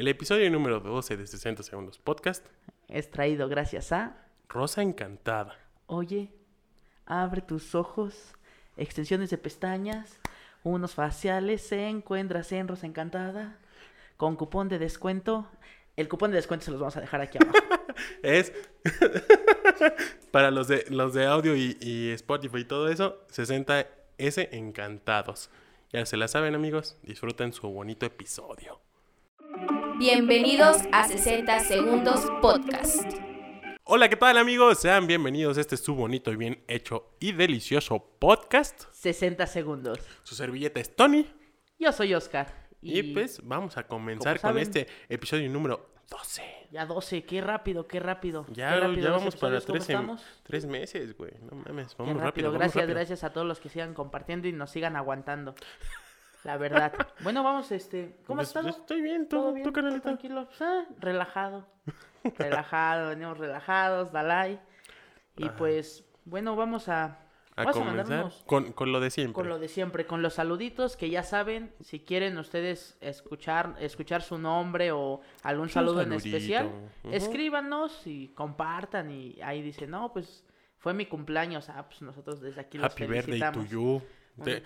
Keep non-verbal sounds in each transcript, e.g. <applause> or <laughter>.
El episodio número 12 de 60 Segundos Podcast. Es traído gracias a... Rosa Encantada. Oye, abre tus ojos, extensiones de pestañas, unos faciales, se encuentras en Rosa Encantada, con cupón de descuento. El cupón de descuento se los vamos a dejar aquí abajo. <laughs> Es <laughs> para los de los de audio y, y Spotify y todo eso, 60S encantados. Ya se la saben, amigos. Disfruten su bonito episodio. Bienvenidos a 60 Segundos Podcast. Hola, ¿qué tal, amigos? Sean bienvenidos a este su bonito y bien hecho y delicioso podcast. 60 segundos. Su servilleta es Tony. Yo soy Oscar. Y, pues vamos a comenzar con saben- este episodio número 12. Ya 12, qué rápido, qué rápido. Ya, qué rápido ya vamos para episodios, ¿cómo tres, meses, güey. No mames, vamos rápido, rápido. vamos gracias, rápido. gracias a todos los que sigan compartiendo y nos sigan aguantando. La verdad. bueno, vamos, este. ¿Cómo has Pues, estado? pues, estoy bien, ¿Todo tú, bien? tú, ¿Todo canalita. tranquilo? Ah, relajado. relajado, venimos relajados, Dalai. Y Ajá. pues, bueno, vamos a, A vamos a comenzar unos- con, con lo de siempre. con lo de siempre, con los saluditos que ya saben, si quieren ustedes escuchar, escuchar su nombre o algún Un saludo en especial, ujú. escríbanos y compartan y ahí dicen, no, pues fue mi cumpleaños, ah, pues nosotros desde aquí los Happy birthday to felicitamos. you. Te-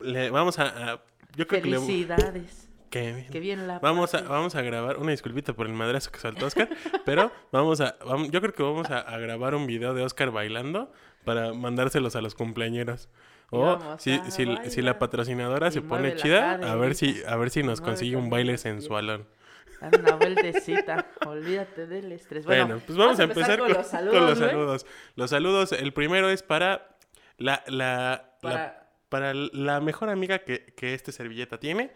le, vamos a, a- Yo creo que le... Felicidades, que- que bien la Vamos a, vamos a grabar, una disculpita por el madrazo que saltó Oscar, pero vamos a, yo creo que vamos a, a grabar un video de Oscar bailando para mandárselos a los cumpleaños. Y O si, si, si la patrocinadora Y se pone chida, a ver si, a ver si nos consigue un baile sensualón. Una vueltecita, <laughs> olvídate del estrés. Bueno, Bueno, pues vamos, a empezar, con, los con saludos. los saludos. Los saludos, el primero es para la, la, la- Para- la mejor amiga que, que este servilleta tiene.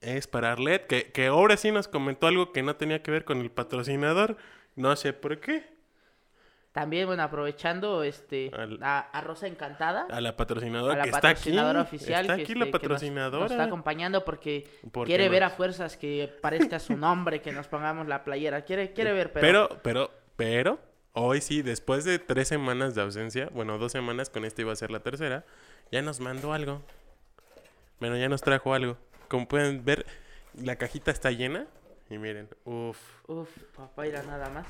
Es para Arlet, que, que ahora sí nos comentó algo que no tenía que ver con el patrocinador. No sé por qué. También, bueno, aprovechando este Al- a, a Rosa Encantada. A la patrocinadora a la que está aquí. oficial. Está que, aquí este, la que nos- patrocinadora. Nos, está acompañando porque, quiere ver a fuerzas que parezca su <laughs> nombre, que nos pongamos la playera. Quiere, quiere ver, pero, Pero, pero, pero, hoy sí, después de tres semanas de ausencia, bueno, dos semanas, con esta iba a ser la tercera, ya nos mandó algo. Bueno, ya nos trajo algo. Como pueden ver, la cajita está llena. Y miren, uff, Uf, papá, irá nada más.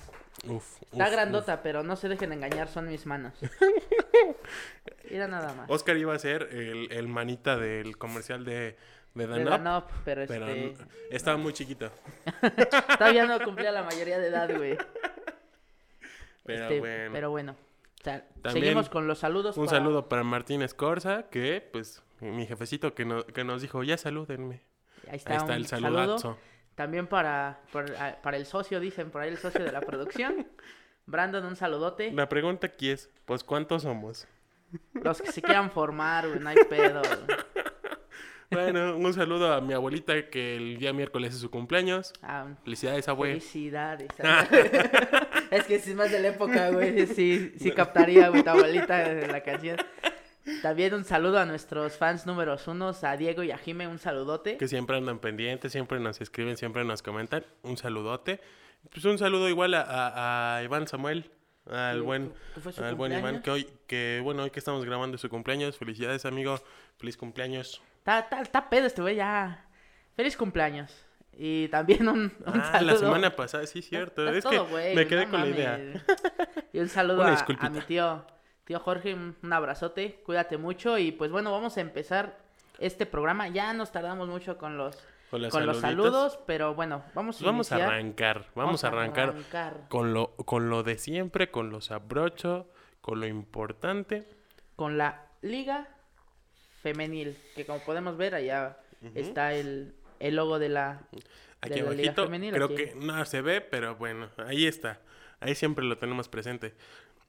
uff. Está grandota, pero no se dejen engañar, son mis manos. <laughs> Irá nada más. Oscar iba a ser el, el manita del comercial de, de De pero pero este. estaba muy chiquito. <laughs> Todavía no cumplía la mayoría de edad, güey. <laughs> Pero Este, bueno. Pero bueno. O sea, También seguimos con los saludos. Un para- saludo para Martín Escorza, que pues mi jefecito que, no- que nos dijo, ya salúdenme. Ahí está, Ahí está un el saludo. saludazo. También para, por- a- para el socio, dicen por ahí el socio de la producción. <laughs> Brandon, un saludote. La pregunta aquí es, pues ¿cuántos somos? Los que se quieran formar, güey, no hay pedo. güey. Bueno, un saludo a mi abuelita que el día miércoles es su cumpleaños. Ah, Felicidades, abue. felicidades. <laughs> es que si es más de la época, güey. Sí, sí captaría, güey, tu abuelita de la canción. También un saludo a nuestros fans números unos, a Diego y a Jime, un saludote. Que siempre andan pendientes, siempre nos escriben, siempre nos comentan. Un saludote. Pues un saludo igual a, a- a Iván Samuel, al buen, al buen Iván, que hoy, que bueno, hoy que estamos grabando su cumpleaños. Felicidades, amigo. Feliz cumpleaños. Está, está, está pedo este güey, ya. Feliz cumpleaños. Y también un, un Ah, saludo. la semana pasada, sí, cierto. Está es todo, que me quedé no con la idea. <laughs> Y un saludo a, mi tío, tío Jorge, un, abrazote, cuídate mucho y pues bueno, vamos a empezar este programa. Ya nos tardamos mucho con los, Con, los con los saludos, pero bueno, vamos a Pues vamos a arrancar, vamos, a arrancar, arrancar Con, lo, con lo de siempre, con lo sabrocho, con lo importante. con la Liga Femenil, que como podemos ver allá está el, el logo de la, Aquí de la Liga Femenil. creo aquí. que no se ve, pero bueno, ahí está. Ahí siempre lo tenemos presente.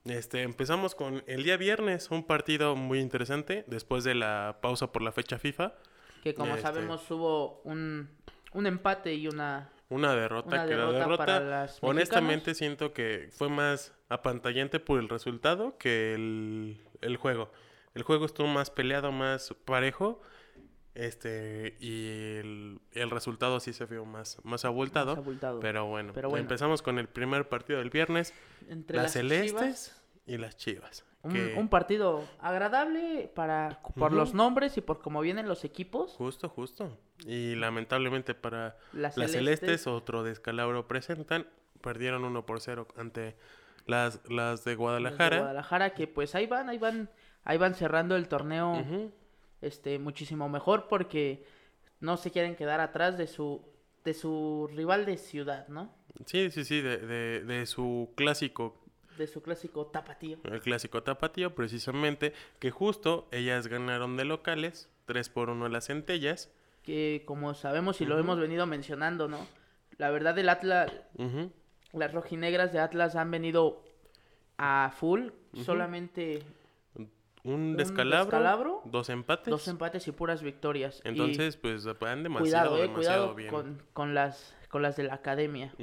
Este, empezamos con el día viernes, un partido muy interesante después de la pausa por la fecha FIFA. que como este- sabemos hubo un, un empate y una Una derrota Una que la derrota, para las honestamente siento que fue más apantallante por el resultado que el, el juego. El juego estuvo más peleado, más parejo. Este, y el, el resultado sí se vio más, más abultado. más abultado. Pero bueno, Pero bueno. empezamos con el primer partido del viernes. entre las, celestes Chivas y las chivas. Un, que- un partido agradable para por los nombres y por cómo vienen los equipos. Justo, justo. Y lamentablemente para Las las celestes, celestes, otro descalabro presentan. Perdieron 1 por 0 ante las, las de los de Guadalajara. Guadalajara, que pues ahí van, ahí van, ahí van cerrando el torneo este muchísimo mejor porque no se quieren quedar atrás de su de su rival de ciudad, ¿no? Sí, sí, sí, de, de, de su clásico, De su clásico tapatío. el clásico tapatío, precisamente, que justo ellas ganaron de locales, 3 por 1 a las centellas. Que como sabemos y lo hemos venido mencionando, ¿no? La verdad el Atlas, las rojinegras de Atlas han venido a full, solamente Un descalabro, descalabro, dos empates. dos empates y puras victorias. Y Entonces, pues van demasiado, cuidado, eh, demasiado cuidado bien. con, con las con las de la academia.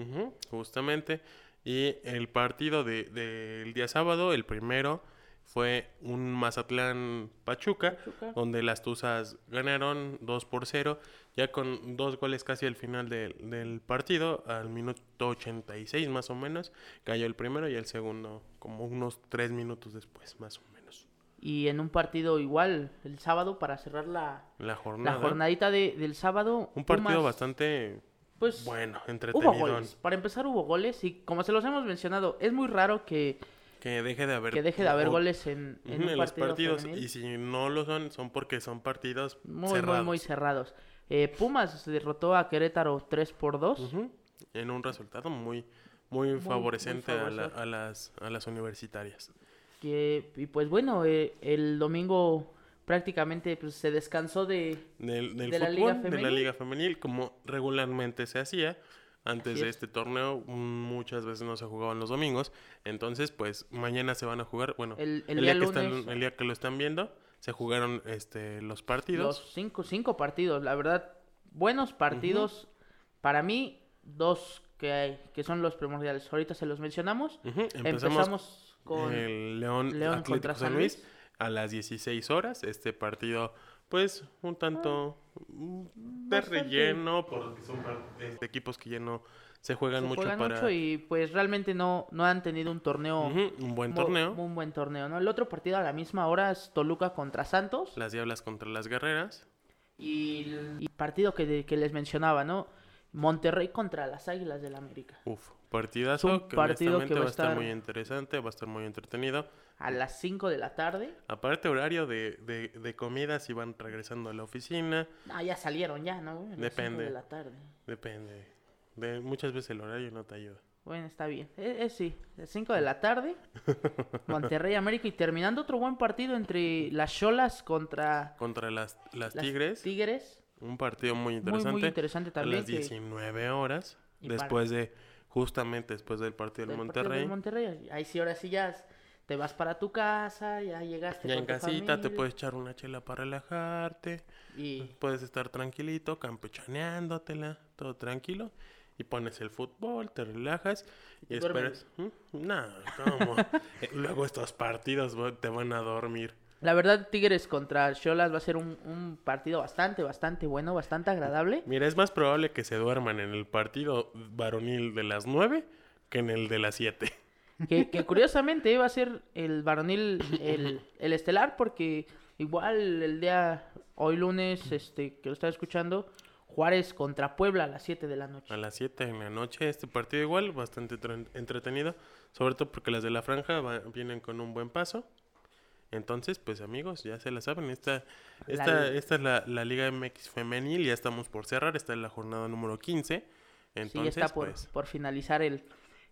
Justamente. Y el partido de- del día sábado, el primero, fue un Mazatlán Pachuca, Pachuca. donde las Tuzas ganaron 2 por 0, ya con dos goles casi al final del, del partido, al minuto 86 más o menos, cayó el primero y el segundo como unos 3 minutos después, más o menos. Y en un partido igual el sábado para cerrar la, La la jornada. jornadita de, del sábado. Un partido Pumas, bastante pues, bueno, Hubo entretenido. goles. Para empezar hubo goles y como se los hemos mencionado, es muy raro que, Que deje de haber, que deje de haber goles en, en un los partido partidos. femenil. Y si no lo son, son porque son partidos Muy, cerrados. muy, muy cerrados. Eh, Pumas derrotó a Querétaro 3 por 2. Ujú, En un resultado muy, muy, muy favorecente a, la- a las, a las universitarias. Que, y pues bueno, eh, el domingo prácticamente pues, se descansó de... Del, del ¿De la Liga de la Femenil? liga femenil, como regularmente se hacía. Antes Así de es. este torneo, mm, muchas veces no se jugaban los domingos. Entonces, pues mañana se van a jugar. Bueno, El- el el, día día que están- el día que lo están viendo, se jugaron este, los partidos. Los cinco, cinco partidos, la verdad, buenos partidos. Para mí, dos que, hay, que son los primordiales. Ahorita se los mencionamos. Empezamos con... el León, León Atlético San Luis, Luis. a las 16 horas. Este partido, pues, un tanto mm, de relleno, porque son este, equipos que ya no se juegan se mucho juegan para mucho y pues realmente no, no han tenido un torneo... Un buen torneo. Un buen torneo, ¿no? El otro partido a la misma hora es Toluca contra Santos. Las Diablas contra las Guerreras. Y el y partido que, de- que les mencionaba, ¿no? Monterrey contra las Águilas del América. Uf, partidazo un que partido que va a va a estar muy interesante, va a estar muy entretenido. A las 5 de la tarde. Aparte horario de, de, de comida si van regresando a la oficina, No, ya salieron ya, ¿no? A las Depende. de la tarde. depende. De, muchas veces el horario no te ayuda. Bueno, está bien. Eh, eh, sí, a las 5 de la tarde. <laughs> Monterrey América y terminando otro buen partido entre las Cholas contra Contra las, las las Tigres. Tigres. Un partido muy Muy, interesante. muy interesante a también. las que- 19 horas. Y para- Después de, justamente después del partido del del partido Monterrey. del Monterrey. Ahí sí, ahora sí ya te vas para tu casa, ya llegaste Ya en casita te puedes echar una chela para relajarte. Y Puedes estar tranquilito, campechaneándotela, todo tranquilo. Y pones el fútbol, te relajas y, esperas. ¿Mm? No, ¿cómo? <laughs> Eh, Luego estos partidos te van a dormir. La verdad, Tigres contra Cholas va a ser un, un partido bastante, bastante bueno, bastante agradable. Mira, es más probable que se duerman en el partido varonil de las 9 que en el de las 7. Que, que curiosamente va a ser el varonil, el, el estelar, porque igual el día, hoy lunes, este, que lo estaba escuchando, Juárez contra Puebla a las 7 de la noche. A las 7 en la noche, este partido igual, bastante entretenido. Sobre todo porque las de la franja va- vienen con un buen paso. Entonces, pues amigos, ya se la saben. Esta, esta, La- esta es la, la Liga MX femenil, ya estamos por cerrar. Esta es la jornada número 15. Entonces, sí, está por, pues, por finalizar el,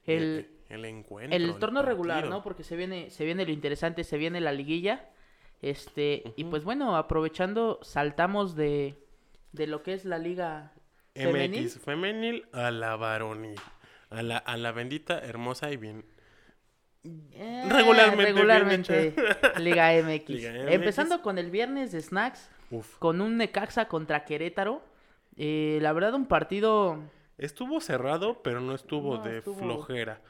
el, el encuentro. el torneo regular. ¿no? Porque se viene, se viene lo interesante, se viene la liguilla. Este, y pues bueno, aprovechando, saltamos de, de lo que es la liga femenil. MX femenil a la varonil. A la, a la bendita, hermosa y bien. Eh, Regularmente Liga MX. Liga MX. Empezando con el viernes de Snacks, Uf. con un Necaxa contra Querétaro. Eh, la verdad, un partido. Estuvo cerrado, pero no estuvo No, de estuvo- flojera.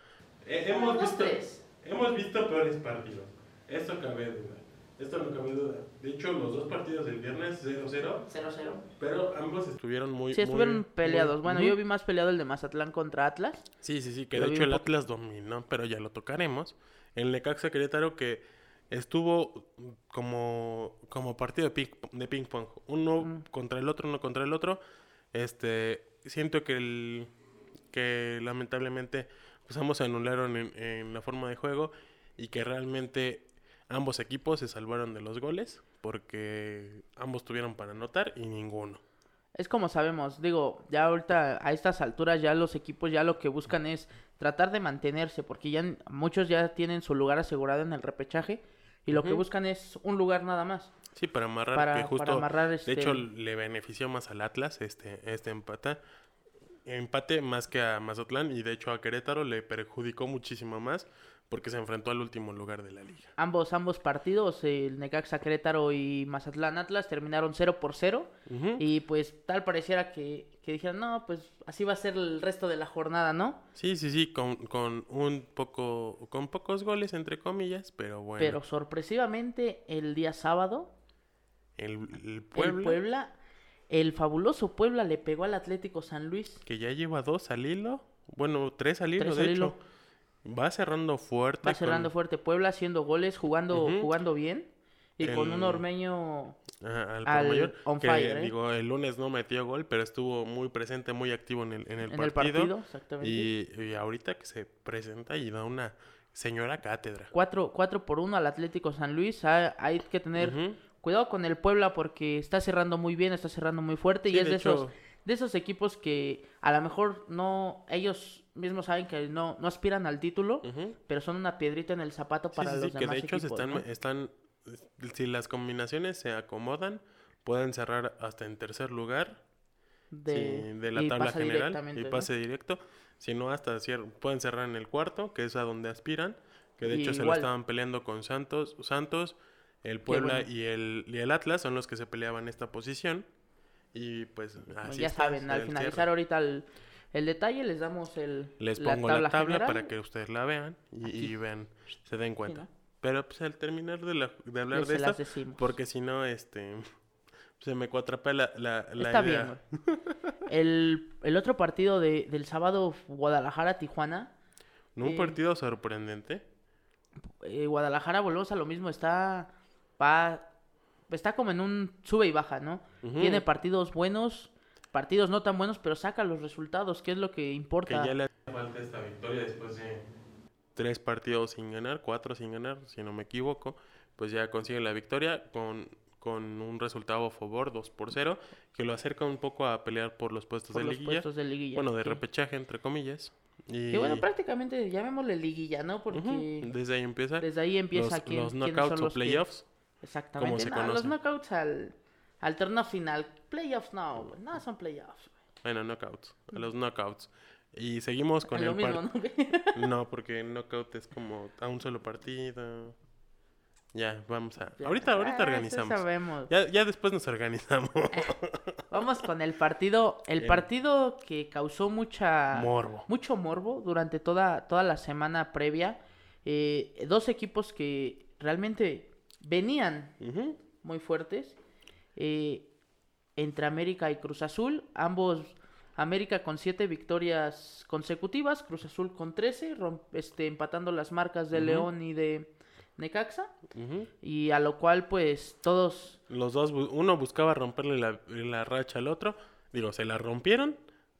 hemos Dos, visto- tres. hemos visto peores partidos. Esto cabe duda. Esto no cabe duda. De hecho, los dos partidos del viernes 0-0, 0-0. pero ambos estuvieron muy Sí, estuvieron muy- peleados. muy- bueno, yo vi más peleado el de Mazatlán contra Atlas. Sí, sí, sí, que Lo de hecho el Atlas dominó, pero ya lo tocaremos. El Necaxa Querétaro que estuvo como, como partido de ping, de ping pong. Uno contra el otro, uno contra el otro. Este, siento que el que lamentablemente pues ambos se anularon en, en la forma de juego y que realmente ambos equipos se salvaron de los goles porque ambos tuvieron para anotar y ninguno. Es como sabemos, digo, ya ahorita a estas alturas ya los equipos ya lo que buscan es tratar de mantenerse, porque ya muchos ya tienen su lugar asegurado en el repechaje y lo que buscan es un lugar nada más. Sí, para amarrar, Para- que para justo, amarrar, de este- hecho, le benefició más al Atlas este, este empate. Empate más que a Mazatlán y de hecho a Querétaro le perjudicó muchísimo más porque se enfrentó al último lugar de la liga. Ambos, ambos partidos, el Necaxa Querétaro y Mazatlán Atlas terminaron 0 por 0 Ujú. y pues tal pareciera que, que dijeron, no, pues así va a ser el resto de la jornada, ¿no? Sí, sí, sí, con, con un poco, con pocos goles entre comillas, pero bueno. Pero sorpresivamente el día sábado, el, el el Puebla, Puebla, el fabuloso Puebla le pegó al Atlético San Luis. que ya lleva dos al hilo, bueno, tres al hilo, Tres de al hecho. hilo. Va cerrando fuerte. Va cerrando con- fuerte Puebla, haciendo goles, jugando, Ujú. jugando bien. Y con un El- ormeño Ajá, al, al mayor, on que, fire, ¿eh? digo, el lunes no metió gol, pero estuvo muy presente, muy activo en el, en el en partido. el partido, exactamente. Y, y ahorita que se presenta y da una señora cátedra. 4, por 1 al Atlético San Luis. Ha- hay que tener Ujú. cuidado con el Puebla porque está cerrando muy bien, está cerrando muy fuerte. Sí, y es de de, esos, hecho- de esos equipos que a lo mejor no, ellos mismos saben que no, no aspiran al título, pero son una piedrita en el zapato Sí, para sí, los sí, que de hecho equipos, están, ¿no? están, si las combinaciones se acomodan, pueden cerrar hasta en tercer lugar de, sí, de la tabla general y ¿no? pase directo. Si no, hasta cier- pueden cerrar en el cuarto, que es a donde aspiran. Que de Y hecho se lo estaban peleando con Santos. Santos, el Puebla bueno. y, el, y el Atlas son los que se peleaban esta posición. Y pues así ya está, saben, al finalizar cierre. ahorita el, el detalle les damos el, Les la pongo tabla, la tabla general. para que ustedes la vean y, y vean, se den cuenta. ¿no? Pero pues al terminar de, la- de hablar Les de esto, porque si no, este, se me cuatrapea la, la, la Está idea. bien. El, el otro partido de, del sábado, Guadalajara-Tijuana. ¿No un Eh, partido sorprendente? eh, Guadalajara, volvemos a lo mismo, está, va, está como en un sube y baja, ¿no? Tiene partidos buenos, partidos no tan buenos, pero saca los resultados, que es lo que Que importa. ya le falta esta victoria después de tres partidos sin ganar, cuatro sin ganar, si no me equivoco. Pues ya consigue la victoria con, con un resultado a favor, 2 por 0, que lo acerca un poco a pelear por los puestos por de los liguilla. puestos de liguilla. Bueno, de que- repechaje, entre comillas. Y Que bueno, prácticamente llamémosle liguilla, ¿no? Porque Ujú, desde ahí empieza. desde ahí empieza los, quién- los knockouts o los que- playoffs. Exactamente. se no, los knockouts al, al torneo final. Playoffs no, güey. No son playoffs, güey. Bueno, knockouts. A los knockouts. Y seguimos <laughs> con el mismo, par- ¿no? <laughs> No, porque knockout es como a un solo partido. Ya, vamos a. Ya. Ahorita, ahorita Ah, sí organizamos. sabemos. Ya, ya después nos organizamos. <laughs> Vamos con el partido, el El- partido que causó mucha Morbo. mucho morbo durante toda, toda la semana previa. Eh, dos equipos que realmente venían muy fuertes. eh, entre América y Cruz Azul. Ambos, América con siete victorias consecutivas, Cruz Azul con 13, rom- este, empatando las marcas de. León y de Necaxa. Y a lo cual, pues, todos Los dos, uno buscaba romperle la, la racha al otro. Digo, se la rompieron.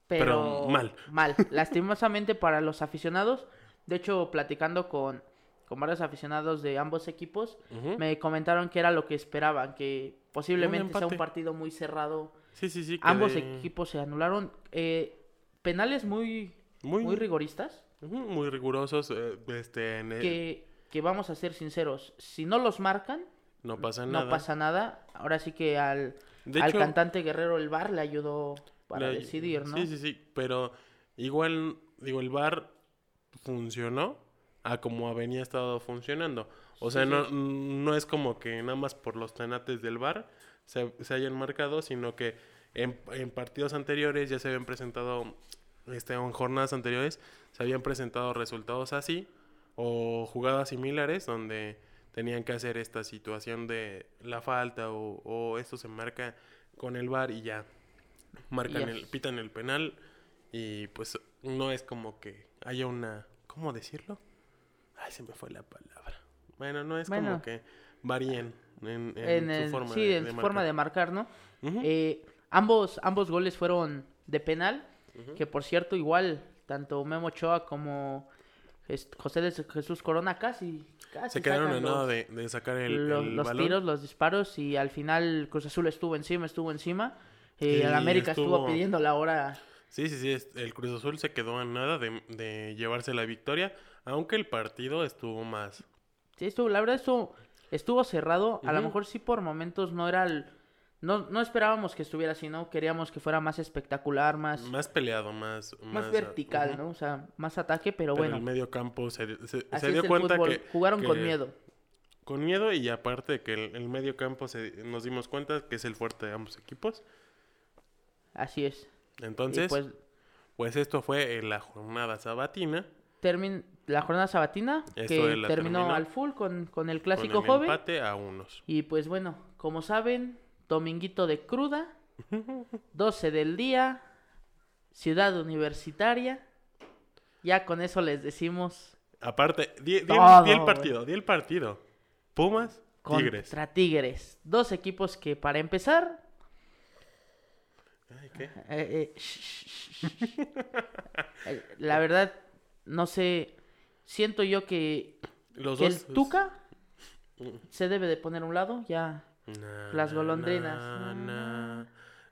Pero pero, mal. Mal, lastimosamente <laughs> para los aficionados. De hecho, platicando con, con varios aficionados de ambos equipos, me comentaron que era lo que esperaban, que posiblemente sea un partido muy cerrado. Sí, sí, sí. Ambos de- equipos se anularon. eh, penales muy, Muy, muy rigoristas, muy rigurosos. eh, este, en el- que, que vamos a ser sinceros, si no los marcan, no pasa no nada. pasa nada. Ahora sí que al, De al hecho, cantante Guerrero el VAR le ayudó para Le- decidir, ¿no? Sí, sí, sí, pero igual, digo, el bar funcionó a como venía estado funcionando. O sea, no, no es como que nada más por los tenates del bar se, se hayan marcado, sino que en, en partidos anteriores ya se habían presentado, este, o en jornadas anteriores, se habían presentado resultados así, o jugadas similares donde tenían que hacer esta situación de la falta o, o esto se marca con el bar y ya marcan el, pitan el penal y pues no es como que haya una, ¿cómo decirlo? Ay, se me fue la palabra. Bueno, no es Bueno. como que varíen en, en En su el- forma sí, de, en de su forma marcar. de marcar, ¿no? Eh, ambos, ambos goles fueron de penal, que por cierto, igual, tanto Memo Ochoa como José de Jesús Corona casi, casi Se quedaron a nada de, de sacar el, los, el los balón. tiros, los disparos y al final Cruz Azul estuvo encima, estuvo encima. Eh, Y el América estuvo... estuvo- pidiendo la hora. Sí, sí, sí. El Cruz Azul se quedó a nada de, de llevarse la victoria, aunque el partido estuvo más. Sí, estuvo, la verdad estuvo, estuvo cerrado. A lo mejor sí por momentos no era el... No, no esperábamos que estuviera así, ¿no? Queríamos que fuera más espectacular, más, Más peleado, más... más vertical. ¿no? O sea, más ataque, pero, Pero bueno. el medio campo se, se- dio cuenta fútbol. que... Jugaron con miedo. Con miedo y aparte que el, el medio campo se, nos dimos cuenta que es el fuerte de ambos equipos. Así es. Entonces, pues pues esto fue en la jornada sabatina. Termin- la jornada sabatina que terminó, terminó. al full con, con el con clásico el joven. empate a unos. Y pues bueno, como saben, dominguito de cruda, <laughs> 12 del día, ciudad universitaria. Ya con eso les decimos Aparte, di, di el- Todo, di el güey. partido, di el partido. Pumas, Tigres. contra Tigres. Dos equipos que para empezar, Ay, ¿qué? eh, eh, <laughs> eh, la verdad, no sé, siento yo que, Los que dos. el Tuca se debe de poner a un lado, ya Na, Las na, golondrinas. na, na,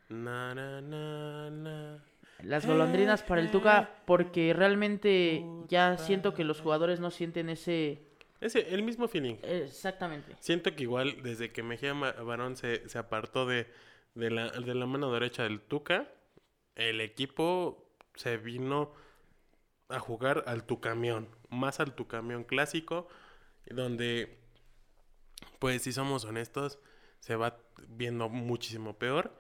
na, na, na, na. Las golondrinas para el Tuca, porque realmente ya siento que los jugadores no sienten ese... Ese, el mismo feeling. Exactamente. Siento que igual desde que Mejía Barón se, se apartó de, de, la, de la mano derecha del Tuca, el equipo se vino a jugar al Tucamión, más al Tucamión clásico, donde, pues si somos honestos, se va viendo muchísimo peor.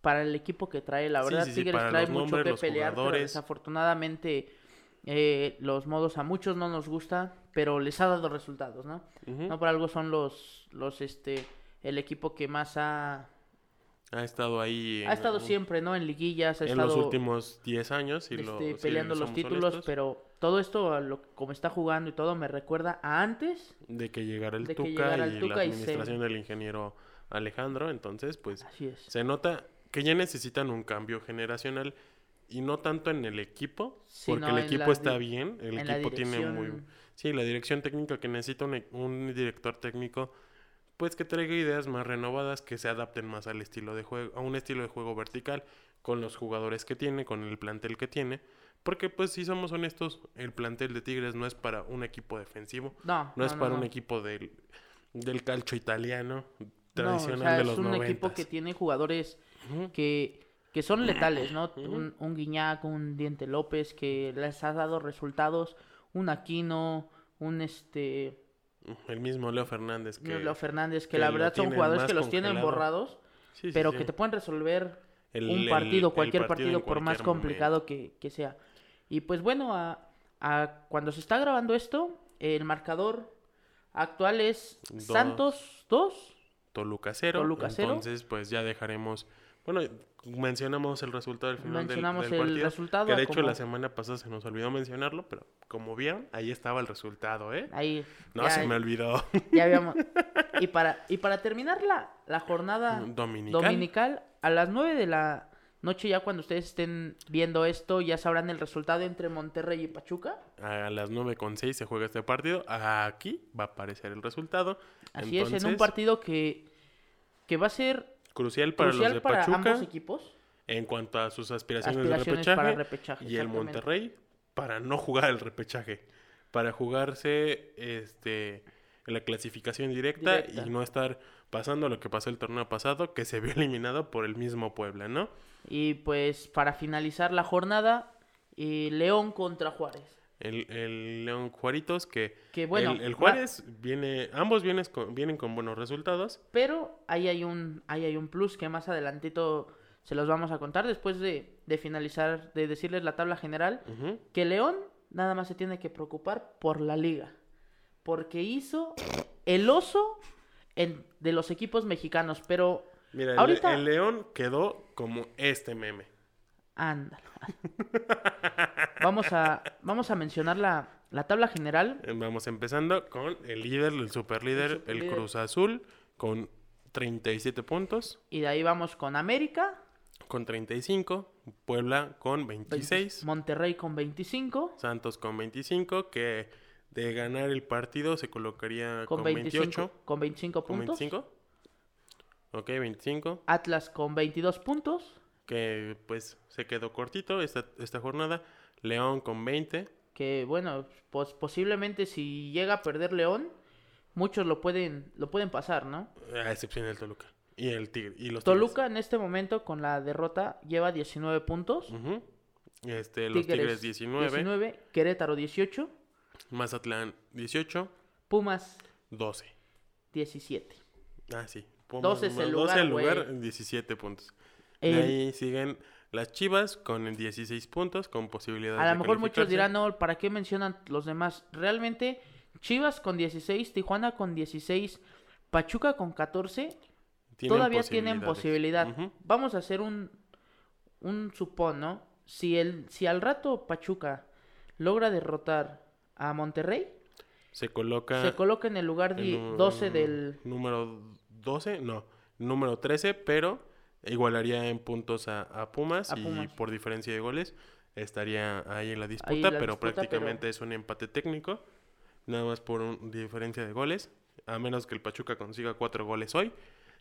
Para el equipo que trae, la verdad, sí, sí, Tigres trae mucho nombres, que pelear, pero desafortunadamente eh, los modos a muchos no nos gusta, pero les ha dado resultados, ¿no? No por algo son los, los, este, el equipo que más ha, Ha estado ahí. ha estado en- siempre, ¿no? En liguillas, ha En estado los últimos 10 años. Lo, este, peleando los títulos, honestos, pero todo esto, a lo, como está jugando y todo, me recuerda a antes. De que llegara el de que Tuca llegara el y Tuca la y se- administración del ingeniero Alejandro. Entonces, pues Así es. se nota que ya necesitan un cambio generacional y no tanto en el equipo, porque el equipo está bien, el equipo tiene muy... Sí, la dirección técnica que necesita un, e- un director técnico, pues que traiga ideas más renovadas, que se adapten más al estilo de juego, a un estilo de juego vertical, con los jugadores que tiene, con el plantel que tiene, porque pues si somos honestos, el plantel de Tigres no es para un equipo defensivo, No, no, es para un no. equipo del, del calcio italiano No, tradicional o sea, de es los un 90. equipo que tiene jugadores que, que son letales, ¿no? un, un Guiñac, un Diente López, que les ha dado resultados, un Aquino, un este El mismo Leo Fernández que... Leo Fernández, que, que la verdad son jugadores que los tienen borrados, Sí, sí, pero sí. que te pueden resolver El- un partido, el cualquier partido por más complicado que, que sea. Y pues bueno, a, a- cuando se está grabando esto, el marcador actual es Dos. Santos 2. Toluca cero. Toluca cero. Entonces, pues ya dejaremos. Bueno, mencionamos el resultado del final del- Mencionamos del, el partido. resultado Que de hecho como- la semana pasada se nos olvidó mencionarlo, pero como vieron, ahí estaba el resultado, ¿eh? Ahí. No, ya- se me olvidó. Ya habíamos. <laughs> Y para, y para terminar la, la jornada Dominical. dominical, a las 9 de la noche, ya cuando ustedes estén viendo esto, ya sabrán el resultado entre Monterrey y Pachuca. A las 9.6 se juega este partido. Aquí va a aparecer el resultado. Así es, en un partido que, que va a ser Crucial para crucial los de para Pachuca ambos equipos. en cuanto a sus aspiraciones, Aspiraciones de repechaje. para repechaje, y el. Monterrey para no jugar el repechaje. Para jugarse este la clasificación directa, Directa. y no estar pasando lo que pasó el torneo pasado, que se vio eliminado por el mismo Puebla, ¿no? Y pues para finalizar la jornada, eh, León contra Juárez. El, el León Juaritos, que, Que bueno, el, el va- Juárez viene, ambos vienen con, vienen con buenos resultados. Pero ahí hay un, ahí hay un plus que más adelantito se los vamos a contar después de, de finalizar, de decirles la tabla general. Que León nada más se tiene que preocupar por la liga. Porque hizo el oso en- de los equipos mexicanos. Pero Mira, el- Ahorita- el León quedó como este meme. Ándale. vamos, a, vamos a mencionar la, La tabla general, Eh, Vamos empezando con el líder, el superlíder, el, superlíder. Cruz Azul, con 37 puntos, y de ahí vamos con América, con 35, Puebla con 26, Monterrey con 25, Santos con 25, que de ganar el partido se colocaría con, con, 25, 28, con 25 con puntos. 25. Ok, 25, Atlas con 22 puntos, que pues se quedó cortito esta, esta jornada. León con 20, que bueno, pues posiblemente si llega a perder León, muchos lo pueden lo pueden pasar, ¿no? a excepción del Toluca. Y el Tigre. Y los Toluca en este momento con la derrota lleva 19 puntos. Tigres. Ujú. Este, los Tigres 19, 19, Querétaro 18, Mazatlán 18, Pumas 12. 17. Ah, sí. Pumas, 12 es el 12 lugar, el lugar, güey. 17 puntos. El- ahí siguen las Chivas con 16 puntos, con posibilidades A lo mejor muchos dirán, no, ¿para qué mencionan los demás? Realmente, Chivas con 16, Tijuana con 16, Pachuca con 14, Tienen todavía tienen posibilidad. Ujú. Vamos a hacer un, un supón, ¿no? Si, el, si al rato Pachuca logra derrotar a Monterrey, Se coloca se coloca en el lugar el di- nu- 12 del... Número 12, no, número 13, pero igualaría en puntos a, a Pumas A y por diferencia de goles estaría ahí en la disputa, Ahí en la pero disputa, prácticamente es un empate técnico, nada más por un- diferencia de goles, a menos que el Pachuca consiga cuatro goles hoy,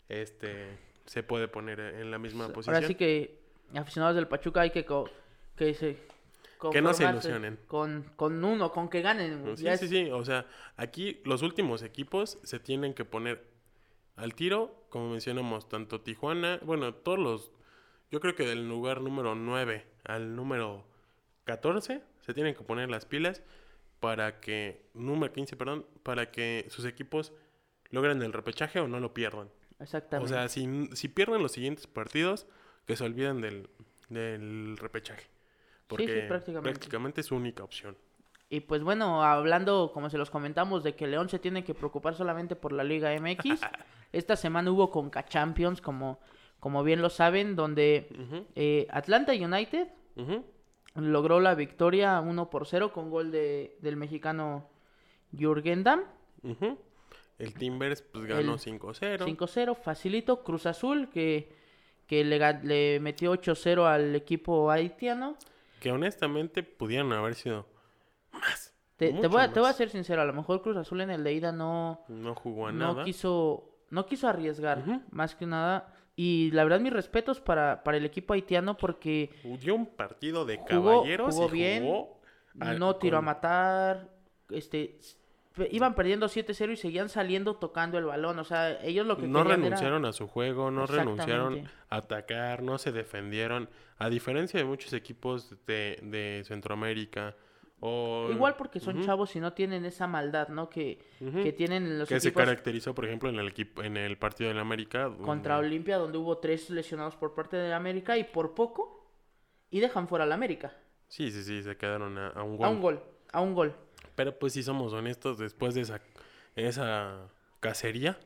este se puede poner en la misma posición. Ahora sí que aficionados del Pachuca hay que, co- que se... Que no se ilusionen. Con, con uno, con que ganen. Sí, ya sí, es- sí. O sea, aquí los últimos equipos se tienen que poner al tiro, como mencionamos, tanto Tijuana, bueno, todos los, yo creo que del lugar número 9 al número 14 se tienen que poner las pilas para que, número 15, perdón, para que sus equipos logren el repechaje o no lo pierdan. Exactamente. O sea, si, si pierden los siguientes partidos, que se olviden del, del repechaje. Porque prácticamente. prácticamente es su única opción. Y pues bueno, hablando, como se los comentamos, de que León se tiene que preocupar solamente por la Liga MX. <laughs> esta semana hubo Conca Champions, como, como bien lo saben, donde Ujú, eh, Atlanta United ujú. logró la victoria 1 por 0 con gol de, del mexicano Jürgen Damm. Ujú. El Timbers pues ganó El 5-0. 5-0, facilito. Cruz Azul, que, que le, le metió 8-0 al equipo haitiano. Que honestamente pudieron haber sido más. Te, te voy a, te voy a ser sincero, a lo mejor Cruz Azul en el de ida no, No jugó a no nada. quiso no quiso arriesgar más que nada. Y la verdad mis respetos para, para el equipo haitiano porque Dio un partido de Jugó- caballeros jugó y bien, jugó al- no tiró a matar este iban perdiendo 7-0 y seguían saliendo tocando el balón. O sea ellos lo que No era- renunciaron a su juego, no renunciaron a atacar, no se defendieron. A diferencia de muchos equipos de, de Centroamérica o... igual porque son chavos y no tienen esa maldad no que, ujú. que tienen los Que se caracterizó, por ejemplo, en el equipo, en el partido de la América. contra Olimpia donde hubo tres lesionados por parte de América y por poco y dejan fuera al América Sí, sí, sí, se quedaron a, a un a gol. un gol a un gol Pero pues si somos honestos, después de esa, esa cacería,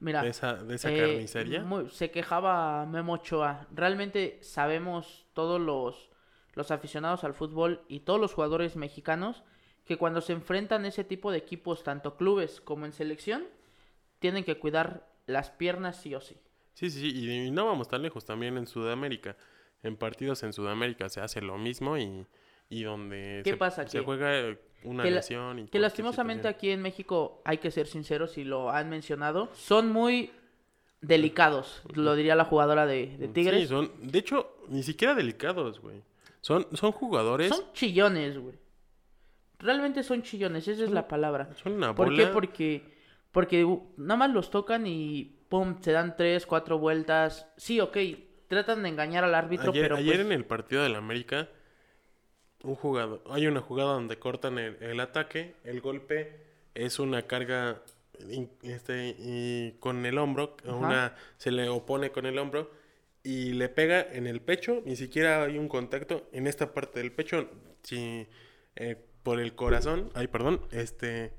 mira de esa, de esa Eh, carnicería, muy- se quejaba Memo Ochoa. Realmente sabemos todos los, los aficionados al fútbol y todos los jugadores mexicanos que cuando se enfrentan ese tipo de equipos, tanto clubes como en selección, tienen que cuidar las piernas sí o sí. sí, sí, sí, y, y no vamos tan lejos, también en Sudamérica, en partidos en Sudamérica se hace lo mismo y, y donde ¿Qué se, pasa? se juega una que la- lesión. y Que lastimosamente situación. aquí en México, hay que ser sinceros y lo han mencionado, son muy delicados, lo diría la jugadora de, de Tigres. Sí, son, de hecho, ni siquiera delicados, güey. Son, son jugadores, Son chillones, güey. Realmente son chillones, esa es la palabra. son una ¿Por qué? Porque, porque nada más los tocan y pum, se dan tres, cuatro vueltas. Sí, ok, tratan de engañar al árbitro, Ayer, pero ayer pues, en el partido del América, un jugador, hay una jugada donde cortan el, el ataque, el golpe es una carga este, y con el hombro, Ajá. una se le opone con el hombro y le pega en el pecho, ni siquiera hay un contacto en esta parte del pecho, si, eh, por el corazón, ay perdón, este,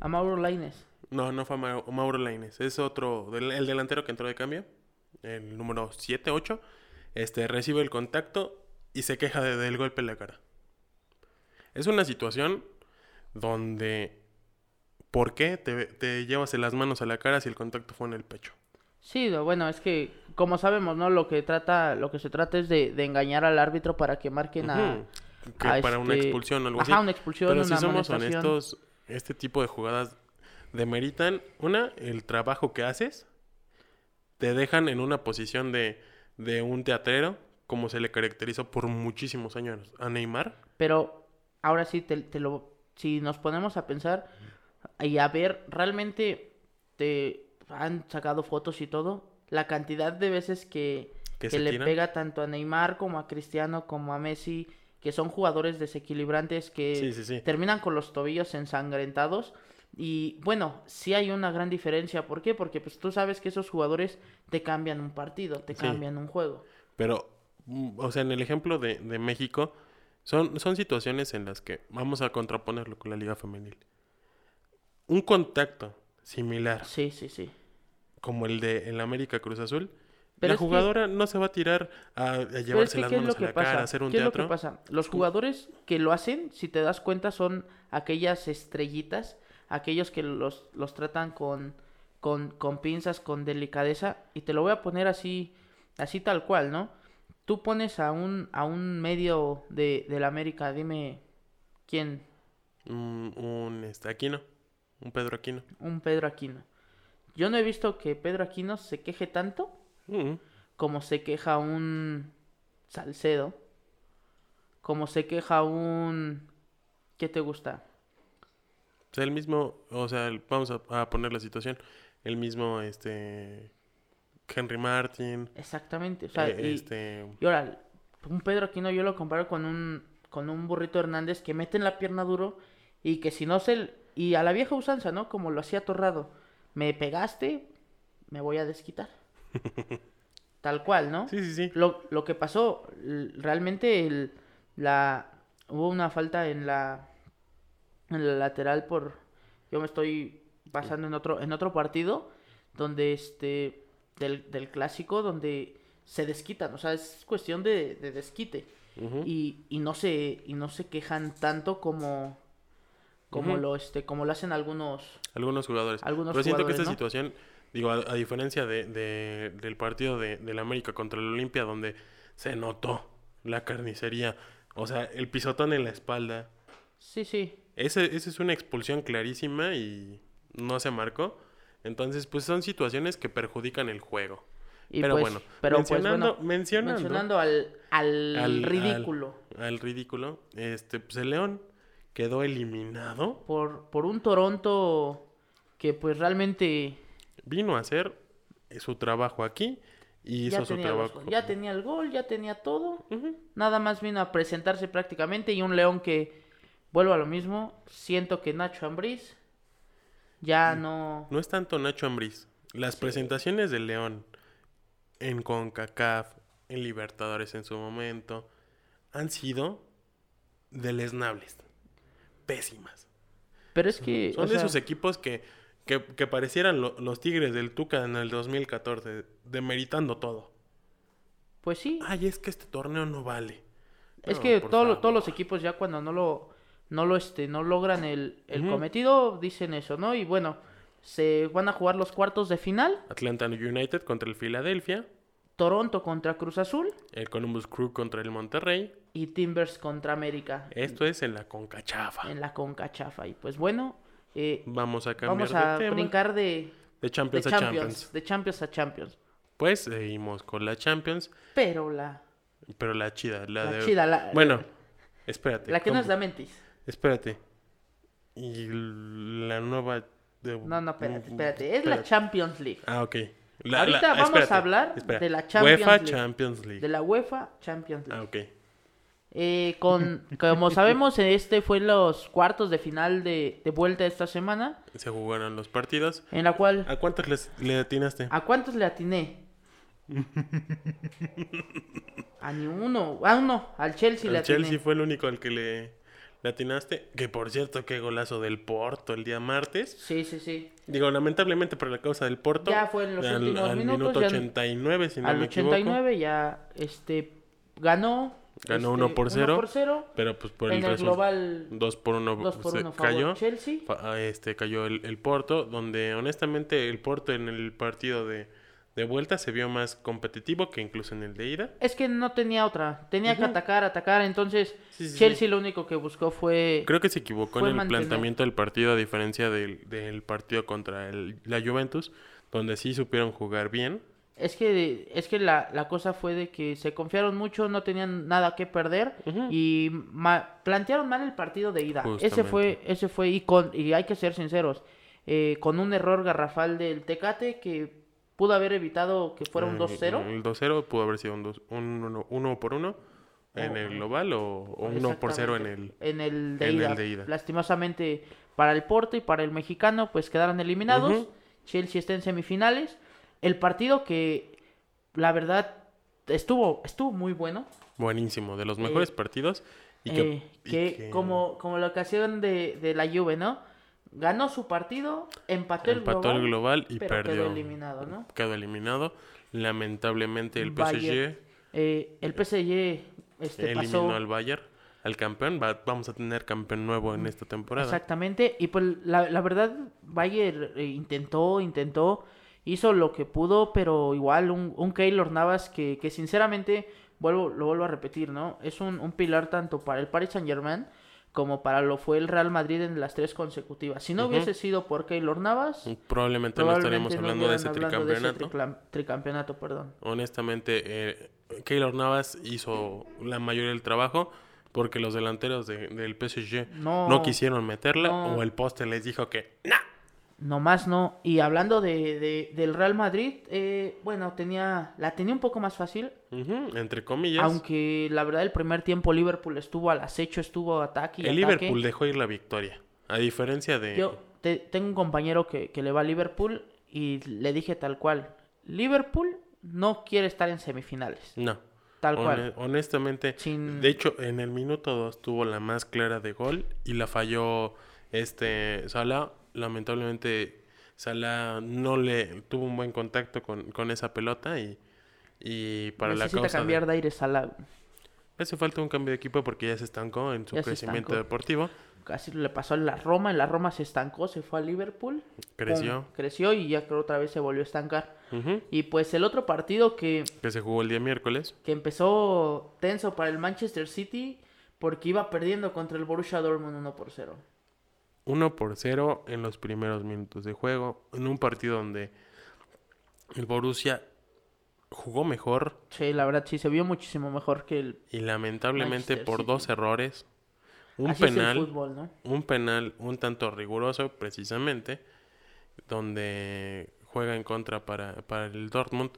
a Mauro Laines. no, no fue Mau- Mauro Lainez, es otro, del- el delantero que entró de cambio, el número 7, 8, este, recibe el contacto y se queja de- del golpe en la cara. Es una situación donde... ¿Por qué te, te llevas las manos a la cara si el contacto fue en el pecho? Sí, bueno, es que como sabemos, ¿no? Lo que trata, lo que se trata es de, de engañar al árbitro para que marquen a, Ujú. Que a para una este- expulsión o algo ajá, así. una expulsión, Pero una si somos honestos, este tipo de jugadas demeritan, una, el trabajo que haces, te dejan en una posición de, de un teatrero, como se le caracterizó por muchísimos años a Neymar. Pero ahora sí te, te lo si nos ponemos a pensar y a ver realmente te han sacado fotos y todo, la cantidad de veces que, Que le tiran. pega tanto a Neymar como a Cristiano como a Messi, que son jugadores desequilibrantes que Sí, sí, sí. terminan con los tobillos ensangrentados. Y bueno, sí hay una gran diferencia. ¿Por qué? Porque pues tú sabes que esos jugadores te cambian un partido, te cambian un juego. Pero, mm, o sea, en el ejemplo de, de México, son, son situaciones en las que vamos a contraponerlo con la Liga Femenil. Un contacto similar Sí, sí, sí. Como el de el América Cruz Azul, Pero la que- jugadora no se va a tirar a, a Pero es llevarse que, las ¿qué es manos a la pasa? cara, a hacer un ¿Qué es lo que teatro. pasa? Los jugadores que lo hacen, si te das cuenta, son aquellas estrellitas, aquellos que los, los tratan con, con, con pinzas, con delicadeza, y te lo voy a poner así, así tal cual, ¿no? Tú pones a un, a un medio de, del América, dime quién, Un, un este, Aquino, un Pedro Aquino. un Pedro Aquino. Yo no he visto que Pedro Aquino se queje tanto Mm, como se queja un Salcedo, como se queja un... ¿Qué te gusta? O sea, el mismo, o sea, el- vamos a, a poner la situación, el mismo, este, Henry Martin, Exactamente. O sea, eh, y, este, y ahora, un Pedro Aquino yo lo comparo con un, con un burrito Hernández que mete en la pierna duro y que si no se... Y a la vieja usanza, ¿no? Como lo hacía Torrado. Me pegaste, me voy a desquitar. <laughs> Tal cual, ¿no? sí, sí, sí, Lo, lo que pasó, realmente el, la, hubo una falta en la, en la lateral por, yo me estoy basando en otro, en otro partido, donde este, del, del clásico, donde se desquitan, o sea, es cuestión de, de desquite, y, y no se, y no se quejan tanto como, como lo, este, como lo hacen algunos, algunos jugadores. algunos Pero siento que esta ¿no? situación, digo, a, a diferencia de, de- del partido de, del América contra el Olimpia, donde se notó la carnicería, o sea, el pisotón en la espalda, sí, sí, ese, esa es una expulsión clarísima y no se marcó. Entonces, pues son situaciones que perjudican el juego. y pero pues, bueno, pero pues, mencionando, bueno, mencionando, mencionando al, al, al- ridículo. al ridículo, este, pues el León quedó eliminado. por, por un Toronto que pues realmente Vino a hacer su trabajo aquí y ya hizo su tenía, los trabajo. ya tenía el gol, ya tenía todo. Nada más vino a presentarse prácticamente y un León que, vuelvo a lo mismo, siento que Nacho Ambriz ya no... No es tanto Nacho Ambriz. Las presentaciones del León en CONCACAF, en Libertadores en su momento, han sido deleznables. Pésimas. Pero es que... Son o de sea, esos equipos que, que, que parecieran lo- los Tigres del Tuca en el 2014, demeritando todo. Pues sí, Ay, es que este torneo no vale. es que todo todos los equipos ya cuando no lo... No lo, este, no logran el, el cometido, dicen eso, ¿no? Y bueno, se van a jugar los cuartos de final. Atlanta United contra el Philadelphia, Toronto contra Cruz Azul el Columbus Crew contra el Monterrey. Y Timbers contra América. Esto es en la CONCACHAFA. en la Conca Chafa. Y pues bueno, eh, Vamos a cambiar vamos a de tema. brincar de, de de Champions a Champions, Champions. de Champions a Champions. Pues seguimos con la Champions, Pero la, pero la chida, la, la de... chida, la, Bueno, espérate. la que ¿cómo? es la mentis. Espérate. Y la nueva... de- No, no, Mm, espérate, espérate. Es la Champions League. Ah, ok. La- Ahorita vamos a espérate, hablar de la Champions UEFA League. Champions League. De la UEFA Champions League. Ah, ok. Eh, con, como sabemos, <laughs> este fue los cuartos de final de, de vuelta esta semana. Se jugaron los partidos. En la cual, ¿A cuántos les, le atinaste? ¿a cuántos le atiné? A ni uno. A uno. Al Chelsea le Al atiné. Chelsea fue el único al que le, le atinaste. Que por cierto, qué golazo del Porto el día martes. Sí, sí, sí. Digo, lamentablemente por la causa del Porto. Ya fue en los al, últimos al minutos, minuto ya- 89, si no Al me 89 equivoco. ya este ganó Ganó Este, 1 por 0. 1 por 0. Pero pues por En el, el resultado. global 2 por 1 2 por 1 cayó. Chelsea. Ah, Este cayó el, el Porto, donde honestamente el Porto en el partido de, de vuelta se vio más competitivo que incluso en el de ida. Es que no tenía otra. Tenía que atacar, atacar. Entonces, Sí, sí, Chelsea sí. lo único que buscó fue. Creo que se equivocó en el mantener. planteamiento del partido a diferencia del, del partido contra el- la Juventus, donde sí supieron jugar bien. Es que, es que la, la cosa fue de que se confiaron mucho, no tenían nada que perder y ma- plantearon mal el partido de ida. Ese fue, ese fue y con y hay que ser sinceros, eh, con un error garrafal del Tecate que pudo haber evitado que fuera un Eh, 2-0. El 2-0 pudo haber sido un 2 un 1 por 1 en Oh, el global o, o 1 por 0 en el... en el de, en el ida. de ida. Lastimosamente para el Porto y para el mexicano, pues quedaron eliminados. Chelsea está en semifinales. El partido que, la verdad, estuvo, estuvo muy bueno. Buenísimo, de los mejores Eh, partidos. Y Eh, que, y que, que como, como la ocasión de, de la Juve, ¿no? Ganó su partido, empató, empató el el global, global y pero perdió. quedó eliminado, ¿no? Quedó eliminado. Lamentablemente el Bayern PSG Eh, el PSG este, eliminó pasó al Bayern, al campeón. Va- vamos a tener campeón nuevo en esta temporada. exactamente y pues la, la verdad Bayern intentó, intentó, hizo lo que pudo, pero igual un, un Keylor Navas que, que sinceramente vuelvo, lo vuelvo a repetir, ¿no? Es un, un pilar tanto para el Paris Saint Germain como para lo fue el Real Madrid en las tres consecutivas. Si no hubiese sido por Keylor Navas, Probablemente, no estaríamos no hablando de ese hablando de ese tricampeonato. perdón. Honestamente, eh, Keylor Navas hizo la mayoría del trabajo porque los delanteros de- del PSG No, no quisieron meterla no. o el poste les dijo que ¡nah! Nomás no. Y hablando de, de- del Real Madrid, eh, bueno, tenía la tenía un poco más fácil. Entre comillas. Aunque la verdad el primer tiempo Liverpool estuvo al acecho, estuvo ataque y el ataque. Liverpool dejó ir la victoria. A diferencia de... Yo te- tengo un compañero que, que le va a Liverpool y le dije tal cual. Liverpool no quiere estar en semifinales. No. Tal cual. honestamente, Sin- de hecho, en el minuto 2 tuvo la más clara de gol y la falló este Sala. Lamentablemente, Sala no le tuvo un buen contacto con, con esa pelota y, y para Necesita la causa cambiar de- de aire Salah. hace falta un cambio de equipo porque ya se estancó en su Ya crecimiento deportivo. Casi le pasó en la Roma, en la Roma se estancó, se fue a Liverpool. Creció. pum, creció y ya creo otra vez se volvió a estancar. Y pues el otro partido que, Que se jugó el día miércoles. que empezó tenso para el Manchester City porque iba perdiendo contra el Borussia Dortmund 1 por 0. 1 por 0 en los primeros minutos de juego. En un partido donde el Borussia jugó mejor Sí, la verdad sí se vio muchísimo mejor que el y lamentablemente Manchester por City. dos errores, un así penal, fútbol, ¿no? un penal un tanto riguroso precisamente, donde juega en contra para, para el Dortmund.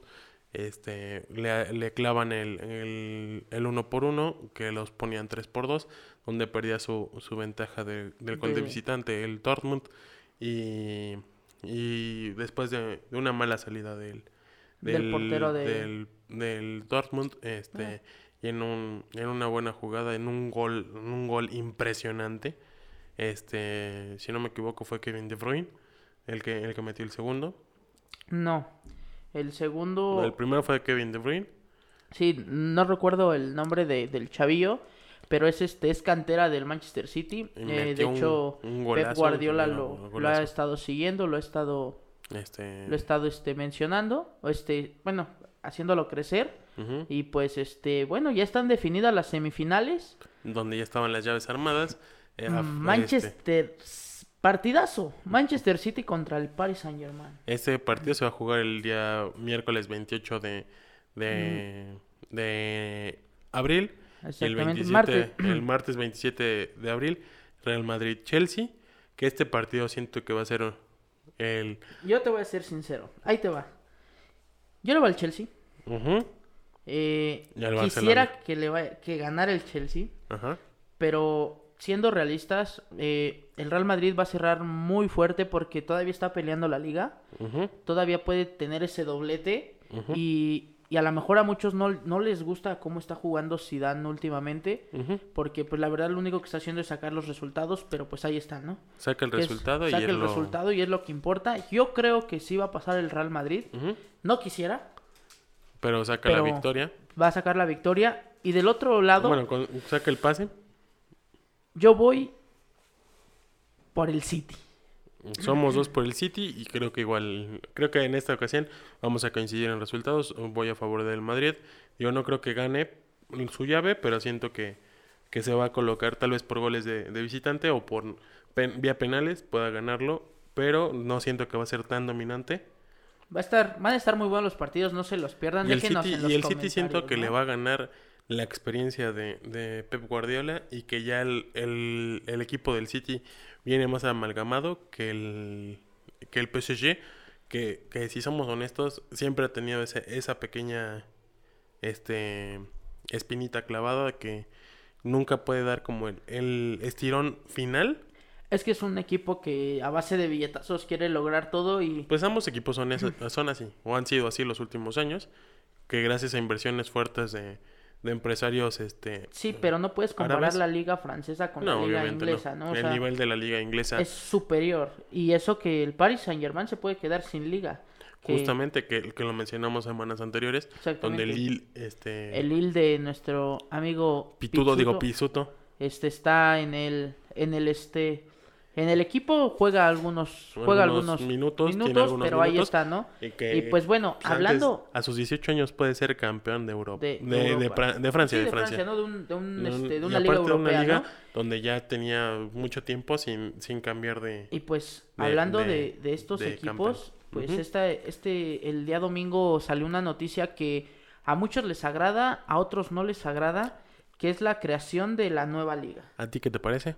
Este, le, le clavan el, el, el uno por uno, que los ponían 3 por 2, donde perdía su, su ventaja de- del gol de visitante el Dortmund. Y, y después de, de una mala salida del, Del portero de- del, del Dortmund, este, y en, un, en una buena jugada, en un gol, en un gol impresionante. Este, si no me equivoco, fue Kevin De Bruyne el que, el que metió el segundo. No. El segundo El primero fue Kevin De Bruyne. Sí, no recuerdo el nombre de, del chavillo, pero es este es cantera del Manchester City. Eh, de un- hecho, un Pep Guardiola lo, lo ha estado siguiendo, lo ha estado Este, lo ha estado este mencionando, o este, bueno, haciéndolo crecer y pues este, bueno, ya están definidas las semifinales. donde ya estaban las llaves armadas. eh, a- este, Manchester partidazo, Manchester City contra el Paris Saint-Germain. Este partido se va a jugar el día miércoles 28 de, de, de abril. El, Exactamente, 27, martes. el martes 27 de abril, Real Madrid-Chelsea. Que este partido siento que va a ser el... Yo te voy a ser sincero, ahí te va. Yo le voy al Chelsea. Eh, quisiera Barcelona. que le vaya- que ganara el Chelsea. ajá, Pero siendo realistas, eh, el Real Madrid va a cerrar muy fuerte porque todavía está peleando la liga. Todavía puede tener ese doblete. Y, y a lo mejor a muchos no, no les gusta cómo está jugando Zidane últimamente. Porque pues la verdad lo único que está haciendo es sacar los resultados. Pero pues ahí están, ¿no? Saca el Que es- resultado y saca es el lo- resultado y es lo que importa. Yo creo que sí va a pasar el Real Madrid. No quisiera. Pero saca la victoria. Va a sacar la victoria. Y del otro lado, Bueno, saca el pase. yo voy por el City. Somos dos por el City y creo que igual, creo que en esta ocasión vamos a coincidir en resultados. Voy a favor del Madrid. Yo no creo que gane su llave, pero siento que, que se va a colocar tal vez por goles de, de visitante o por pen- vía penales pueda ganarlo, pero no siento que va a ser tan dominante. Va a estar, van a estar muy buenos los partidos, no se los pierdan. Y el City, en los y el City siento que le va a ganar la experiencia de, de Pep Guardiola y que ya el, el- el equipo del City viene más amalgamado que el, que el PSG, que, que si somos honestos, siempre ha tenido ese- esa pequeña este, espinita clavada que nunca puede dar como el, el estirón final. Es que es un equipo que a base de billetazos quiere lograr todo y Pues ambos equipos son, <laughs> son así, o han sido así los últimos años, que gracias a inversiones fuertes de, de empresarios, este... sí, pero no puedes comparar ¿Árabes? la liga francesa con no, la liga inglesa, no. ¿no? O El sea, nivel de la liga inglesa, es superior y eso que el Paris Saint-Germain se puede quedar sin liga. que justamente que, que lo mencionamos semanas anteriores, donde el Lille, este... el Lille de nuestro amigo Pitudo, digo Pizzuto, Pisuto, este está en el en el este en el equipo juega algunos juega Algunos algunos minutos, tiene algunos pero ahí minutos. está, ¿no? y que... Y pues bueno, pues, hablando a sus 18 años puede ser campeón de Europa. de, De, de, Europa. Fra- de Francia, Sí, de Francia. ¿no? De, un, de, un, este, de y una liga europea, una liga ¿no? donde ya tenía mucho tiempo sin, sin cambiar de... Y pues hablando de- estos equipos, campeón. pues esta, este, el día domingo salió una noticia que a muchos les agrada, a otros no les agrada, que es la creación de la nueva liga. ¿A ti qué te parece?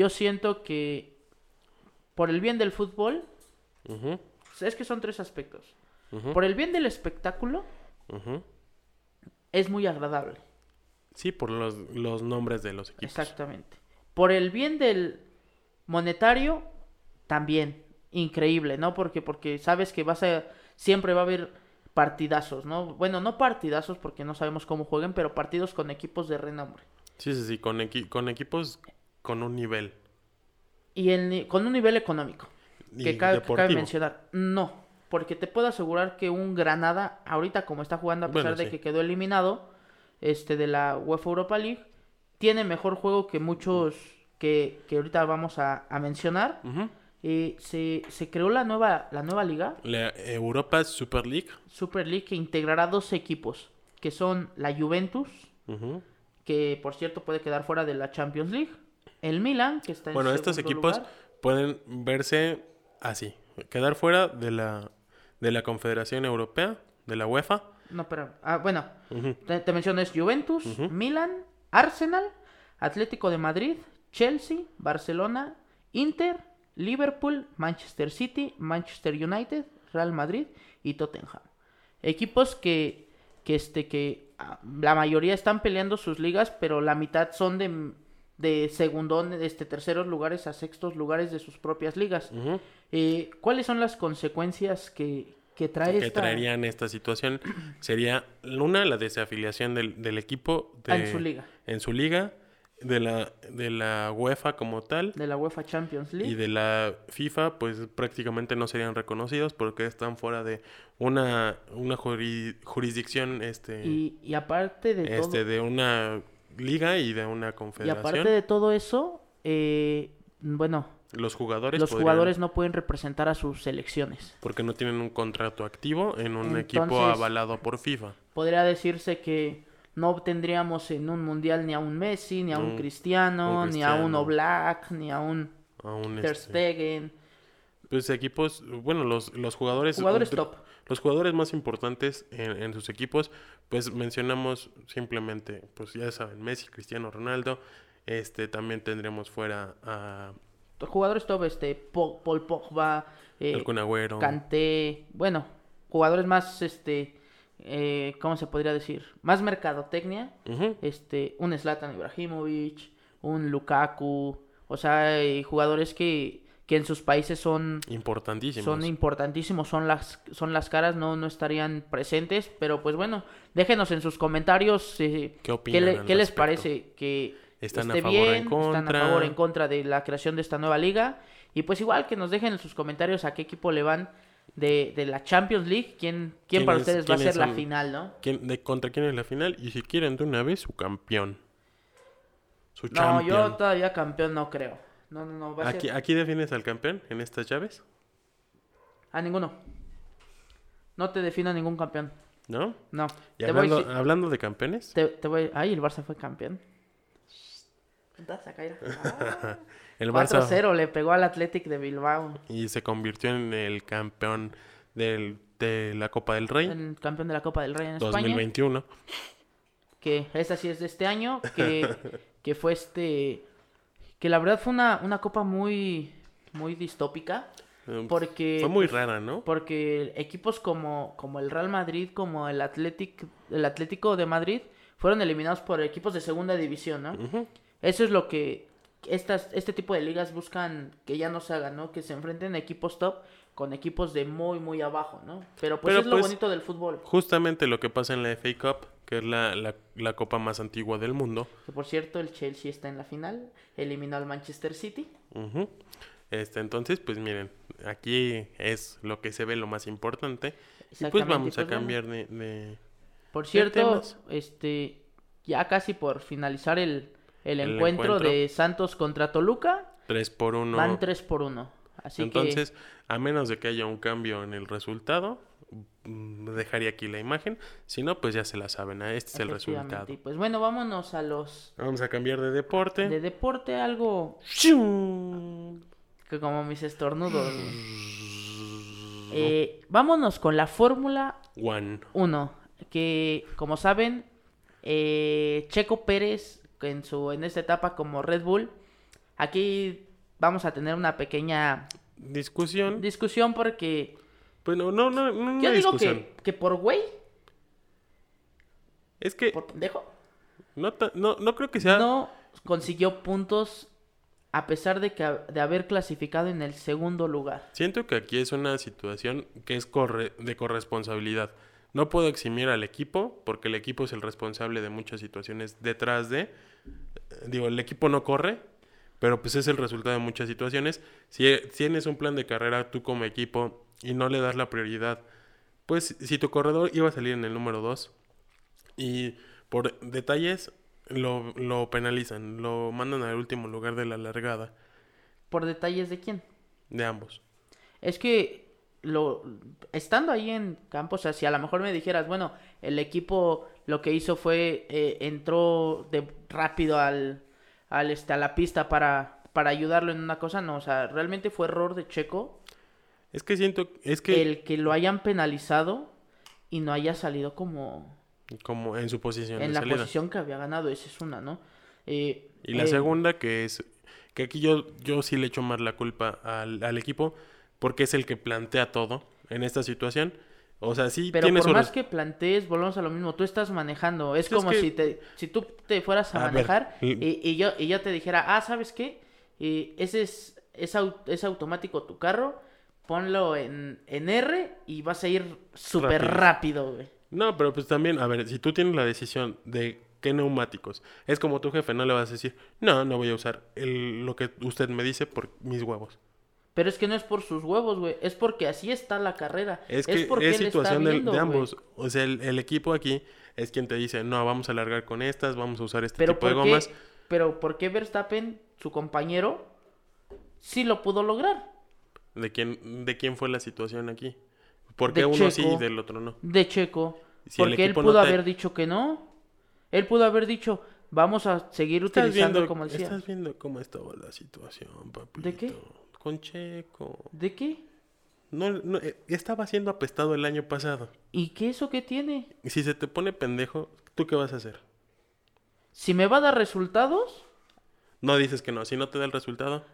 Yo siento que por el bien del fútbol, pues, es que son tres aspectos. Por el bien del espectáculo, es muy agradable. Sí, por los, los nombres de los equipos. Exactamente. Por el bien del monetario, también. Increíble, ¿no? Porque, porque sabes que vas a. Siempre va a haber partidazos, ¿no? Bueno, no partidazos porque no sabemos cómo jueguen, pero partidos con equipos de renombre. Sí, sí, sí, con, equi- con equipos con un nivel. Y el con un nivel económico. Que cabe, que cabe deportivo. mencionar. No. Porque te puedo asegurar que un Granada, ahorita como está jugando, a pesar Bueno, de sí. que quedó eliminado este, de la UEFA Europa League, tiene mejor juego que muchos que, que ahorita vamos a, a mencionar. Eh, se, se creó la nueva, la nueva liga, La Europa Super League. Super League, que integrará dos equipos, que son la Juventus, que por cierto puede quedar fuera de la Champions League, el Milan, que está en Bueno, estos equipos lugar, pueden verse así. Quedar fuera de la, de la Confederación Europea, de la UEFA. No, pero, ah, bueno, te, es Juventus. Milan, Arsenal, Atlético de Madrid, Chelsea, Barcelona, Inter, Liverpool, Manchester City, Manchester United, Real Madrid y Tottenham. Equipos que, que, este, que ah, la mayoría están peleando sus ligas, pero la mitad son de, de segundón, este, terceros lugares a sextos lugares de sus propias ligas. Eh, ¿Cuáles son las consecuencias que, que trae que esta traerían esta situación <clears throat> sería una la desafiliación del, del equipo de- en su liga? en su liga de la de la UEFA como tal De la UEFA Champions League. y de la FIFA pues prácticamente no serían reconocidos porque están fuera de una una juri- jurisdicción este Y, y aparte de todo, este de una liga y de una y confederación aparte de todo eso, eh, bueno, los jugadores los podrían- jugadores no pueden representar a sus selecciones. porque no tienen un contrato activo en un equipo avalado por FIFA Podría decirse que no obtendríamos en un mundial ni a un Messi, ni a un Un- Cristiano, un ni a un. Oblak, ni a un aún Ter este, Stegen. Pues equipos, bueno, los, los jugadores... Jugadores top. Los jugadores más importantes en, en sus equipos, pues mencionamos simplemente, pues ya saben, Messi, Cristiano Ronaldo, este también tendremos fuera a Jugadores top, este, Paul Pogba, eh, el Kanté, bueno, jugadores más, este, eh, ¿cómo se podría decir? Más mercadotecnia. Este, un Zlatan Ibrahimovic, un Lukaku, o sea, hay jugadores que, que en sus países son, importantísimos. son importantísimos, son las, son las caras, no, no estarían presentes, pero pues bueno, déjenos en sus comentarios eh, ¿Qué opinan le- qué les parece, que ¿Están a favor o en bien, están a contra? favor o en contra de la creación de esta nueva liga, y pues igual que nos dejen en sus comentarios a qué equipo le van de, de la Champions League, ¿quién, quién ¿Quién para es- ustedes va a ser la final, no? ¿Quién, de, ¿Contra quién es la final? Y si quieren de una vez, su campeón. Su No, champion. yo todavía campeón no creo. No, no, no, va a Aquí, ser... ¿Aquí defines al campeón en estas llaves? A ninguno. No te defino ningún campeón. ¿No? No. Y te voy, hablando, a de campeones, te, te voy... Ay, el Barça fue campeón. Ah, <laughs> el Barça 4-0 le pegó al Athletic de Bilbao. y se convirtió en el campeón del, de la Copa del Rey El campeón de la Copa del Rey en España. 2021. que esa sí es de este año, que, <laughs> que fue este, que la verdad fue una, una copa muy, muy distópica, Eh, porque, Fue muy pues, rara, ¿no? porque equipos como, como el Real Madrid, como el Athletic, el Atlético de Madrid, fueron eliminados por equipos de segunda división, ¿no? Eso es lo que estas, este tipo de ligas buscan que ya no se hagan, ¿no? Que se enfrenten equipos top con equipos de muy, muy abajo, ¿no? Pero pues Pero, es lo pues, bonito del fútbol. Justamente lo que pasa en la FA Cup, que es la, la, la copa más antigua del mundo. Que por cierto, el Chelsea está en la final, eliminó al Manchester City. Este, entonces, pues miren, aquí es lo que se ve lo más importante. Y pues vamos a pues, cambiar de, de- Por ¿Qué cierto, este, ya casi por finalizar el, el, El encuentro, encuentro. de Santos contra Toluca, 3 por 1. van 3 por 1. Así Entonces, a menos de que haya un cambio en el resultado, mm, dejaría aquí la imagen. Si no, pues ya se la saben. Este es el resultado. Pues bueno, vámonos a los Vamos a cambiar de deporte. de deporte, algo que como mis estornudos. <sniffs> Eh, vámonos con la Fórmula One. 1, que como saben, eh, Checo Pérez en su en esta etapa como Red Bull, aquí vamos a tener una pequeña Discusión. discusión porque Bueno, no, no, no una yo digo que, que por güey, Es que por pendejo, no, no, no creo que sea... no consiguió puntos a pesar de que de haber clasificado en el segundo lugar. Siento que aquí es una situación que es corre- de corresponsabilidad. No puedo eximir al equipo porque el equipo es el responsable de muchas situaciones detrás de... Digo, el equipo no corre, pero pues es el resultado de muchas situaciones. Si eh, tienes un plan de carrera tú como equipo y no le das la prioridad, pues si tu corredor iba a salir en el número 2 y por detalles lo, lo penalizan, lo mandan al último lugar de la largada ¿Por detalles de quién? de ambos. Es que lo estando ahí en campo, o sea, si a lo mejor me dijeras, bueno, el equipo lo que hizo fue eh, entró de rápido al, al este a la pista para para ayudarlo en una cosa, no, o sea, realmente fue error de Checo Es que siento, es que el que lo hayan penalizado y no haya salido como como en su posición en de la salida. posición que había ganado, esa es una, ¿no? Eh, Y la eh, segunda que es que aquí yo, yo sí le echo más la culpa al, al equipo porque es el que plantea todo en esta situación. O sea, sí Pero tiene por más que plantees, volvemos a lo mismo. Tú estás manejando. Es Sí, es como que- si te, si tú te fueras a, manejar y- y, yo, y yo te dijera, ah, ¿sabes qué? Y ese es, es, es automático tu carro. Ponlo en, en R y vas a ir súper Rápido. rápido, güey. No, pero pues también, a ver, si tú tienes la decisión de qué neumáticos, es como tu jefe, no le vas a decir, no, no voy a usar el- lo que usted me dice por mis huevos. Pero es que no es por sus huevos, güey. Es porque así está la carrera. Es que porque es él está situación viendo, de ambos. O sea, el, el equipo aquí es quien te dice, no, vamos a alargar con estas, vamos a usar este Pero tipo de ¿por qué, gomas. pero ¿por qué Verstappen, su compañero, sí lo pudo lograr? ¿De quién, ¿De quién fue la situación aquí? ¿Por qué De uno sí y del otro no? de Checo. Si el porque él pudo no te- haber dicho que no. Él pudo haber dicho, vamos a seguir utilizando viendo, como decía. estás viendo cómo estaba la situación, papito. ¿De qué? Con Checo. ¿De qué? No, no, eh, estaba siendo apestado el año pasado. ¿Y qué eso qué tiene? Si se te pone pendejo, ¿tú qué vas a hacer? Si me va a dar resultados, No dices que no. Si no te da el resultado,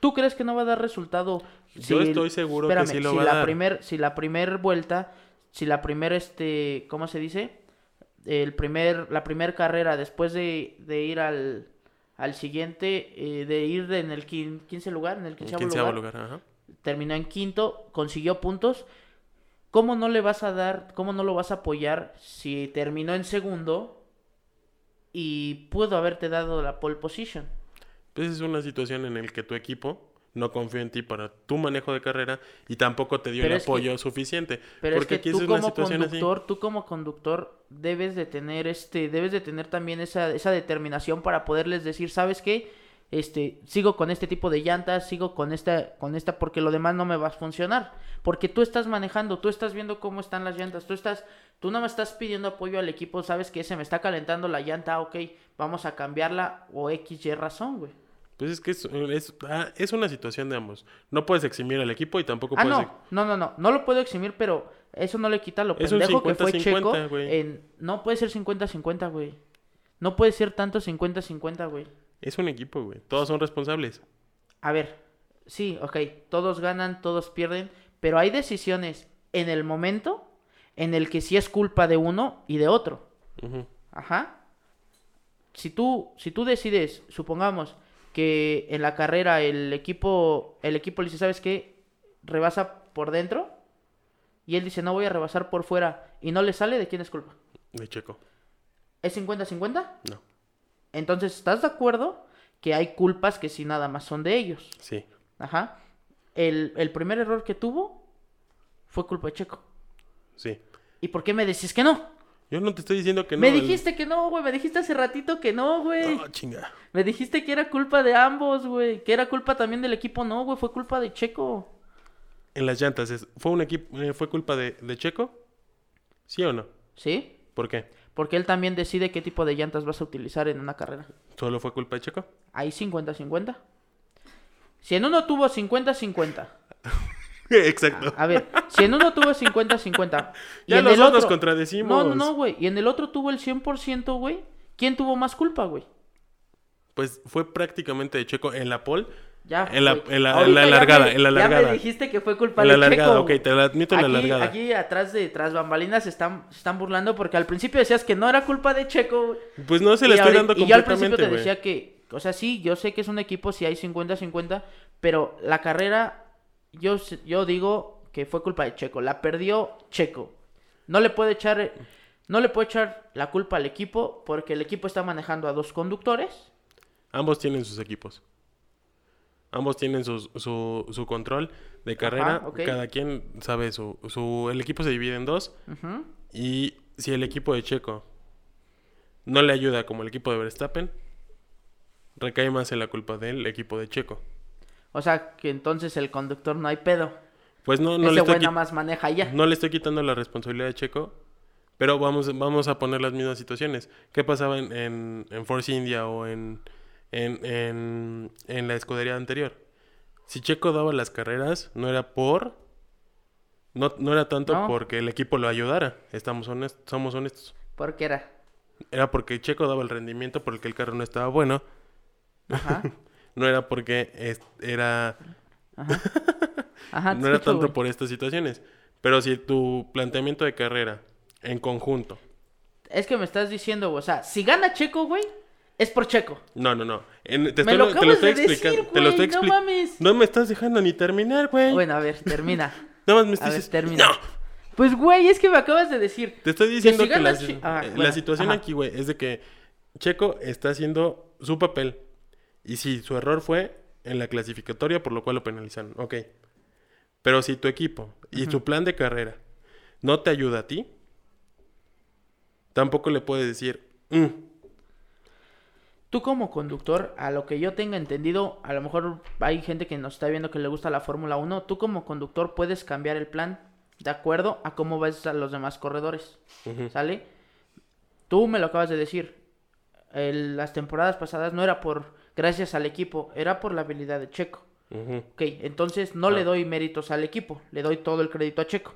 ¿tú crees que no va a dar resultado? Yo estoy seguro que sí lo si va a la dar. Primer, si la primer vuelta, si la primer, este, ¿cómo se dice? El primer, la primer carrera después de, de ir al, al siguiente, eh, de ir en el quin- 15 lugar, en el en quinceavo quinceavo lugar, lugar. Ajá. terminó en quinto, consiguió puntos. ¿Cómo no le vas a dar, cómo no lo vas a apoyar si terminó en segundo y pudo haberte dado la pole position? Pues es una situación en la que tu equipo no confío en ti para tu manejo de carrera y tampoco te dio Pero el que- apoyo suficiente. Pero Porque es que aquí tú es una como situación así. conductor, tú como conductor debes de tener este, debes de tener también esa, esa determinación para poderles decir, ¿sabes qué? Este, sigo con este tipo de llantas, sigo con esta, con esta, porque lo demás no me va a funcionar. Porque tú estás manejando, tú estás viendo cómo están las llantas, tú estás, tú no me estás pidiendo apoyo al equipo, sabes que se me está calentando la llanta, ok, vamos a cambiarla o X, Y razón, güey. Pues es que es, es, ah, es una situación de ambos. No puedes eximir al equipo y tampoco Ah, puedes... no, no, no, no, no lo puedo eximir, pero eso no le quita lo Es pendejo que fue 50-50, Checo. En... No puede ser 50-50, güey. No puede ser tanto 50-50, güey. Es un equipo, güey. Todos son responsables. A ver, sí, ok, todos ganan, todos pierden, pero hay decisiones en el momento en el que sí es culpa de uno y de otro. Ajá. Si tú, si tú decides, supongamos que en la carrera el equipo, el equipo le dice, ¿sabes qué? Rebasa por dentro. Y él dice, no voy a rebasar por fuera. Y no le sale, ¿de quién es culpa? De Checo. ¿Es 50-50? No. Entonces, ¿estás de acuerdo que hay culpas que sí nada más son de ellos? Sí. Ajá. El, el primer error que tuvo fue culpa de Checo. Sí. ¿Y por qué me decís que no? Yo no te estoy diciendo que no. me el- dijiste que no, güey. Me dijiste hace ratito que no, güey. Ah, chinga. Me dijiste que era culpa de ambos, güey. Que era culpa también del equipo. No, güey. Fue culpa de Checo. En las llantas, es- ¿fue un equipo, eh, fue culpa de, de Checo? ¿Sí o no? ¿Sí? ¿Por qué? Porque él también decide qué tipo de llantas vas a utilizar en una carrera. ¿Solo fue culpa de Checo? Ahí 50-50. Si en uno tuvo 50-50. <laughs> <laughs> Exacto. A ver, si en uno tuvo 50-50. y Ya en los el otro- contradecimos. No, no, güey. Y en el otro tuvo el 100%, güey. ¿Quién tuvo más culpa, güey? Pues fue prácticamente de Checo en la pole. Ya. En la- en la- en la ya largada, en la Ya largada. me dijiste que fue culpa En la de largada, Checo. ok, te la admito en la largada. aquí atrás de tras bambalinas se están, se están burlando porque al principio decías que no era culpa de Checo. güey. Pues no se Y la estoy dando y yo al principio te decía que, o sea, sí, yo sé que es un equipo si hay 50-50, pero la carrera, yo, yo digo que fue culpa de Checo. La perdió Checo. No le puede echar, no le puede echar la culpa al equipo porque el equipo está manejando a dos conductores. Ambos tienen sus equipos. Ambos tienen sus- su, su control de carrera. Cada quien sabe su, su... El equipo se divide en dos. Y si el equipo de Checo no le ayuda como el equipo de Verstappen, recae más en la culpa del equipo de Checo. O sea, que entonces el conductor no hay pedo. Pues no, no, Ese le estoy, nada más maneja ya. no le estoy quitando la responsabilidad de Checo, pero vamos, vamos a poner las mismas situaciones. ¿Qué pasaba en, en, en Force India o en, en, en, en la escudería anterior? Si Checo daba las carreras, no era por... No, no era tanto No. porque el equipo lo ayudara, estamos honest- somos honestos. Porque era. Era porque Checo daba el rendimiento por el que el carro no estaba bueno. Ajá. <laughs> No era porque es- era... Ajá. <laughs> No era escucho, tanto por estas situaciones. Pero si tu planteamiento de carrera en conjunto... Es que me estás diciendo, güey, o sea, si gana Checo, güey, es por Checo. No, no, no. En- te, Me estoy, lo te lo estoy de explicando. decir, te lo estoy güey, no mames. No me estás dejando ni terminar, güey. Bueno, a ver, termina. <laughs> Nada más me dices... termina. No. Pues, güey, es que me acabas de decir. Te estoy diciendo si que, la, ah, eh, la situación ajá. aquí, güey, es de que Checo está haciendo su papel. Y si su error fue en la clasificatoria, por lo cual lo penalizaron. Ok. Pero si tu equipo y tu plan de carrera no te ayuda a ti, tampoco le puedes decir, "Mm, Tú como conductor, a lo que yo tenga entendido, a lo mejor hay gente que nos está viendo que le gusta la Fórmula 1, tú como conductor puedes cambiar el plan de acuerdo a cómo ves a los demás corredores. ujú". ¿Sale? Tú me lo acabas de decir. El- las temporadas pasadas no era por gracias al equipo, era por la habilidad de Checo. Ujú. Ok, entonces no Ah. le doy méritos al equipo, le doy todo el crédito a Checo.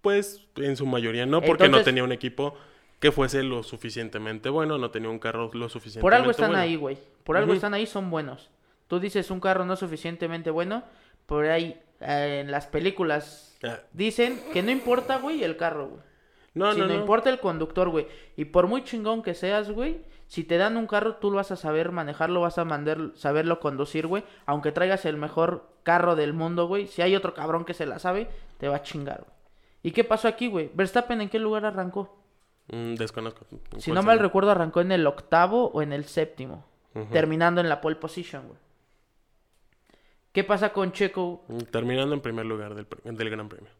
Pues en su mayoría no, porque no tenía un equipo que fuese lo suficientemente bueno, no tenía un carro lo suficientemente Por algo están bueno. ahí, güey. Por algo están ahí, son buenos. Tú dices un carro no suficientemente bueno, por ahí eh, en las películas Ah, dicen que no importa, güey, el carro, güey. No, si no, importa el conductor, güey. Y por muy chingón que seas, güey, si te dan un carro, tú lo vas a saber manejarlo, vas a mandar, saberlo conducir, güey. Aunque traigas el mejor carro del mundo, güey. Si hay otro cabrón que se la sabe, te va a chingar, güey. ¿Y qué pasó aquí, güey? Verstappen, ¿en qué lugar arrancó? Mm, desconozco. Si ¿Cuál no mal recuerdo, arrancó en el octavo o en el séptimo. Terminando en la pole position, güey. ¿Qué pasa con Checo? Terminando en primer lugar del, del Gran Premio.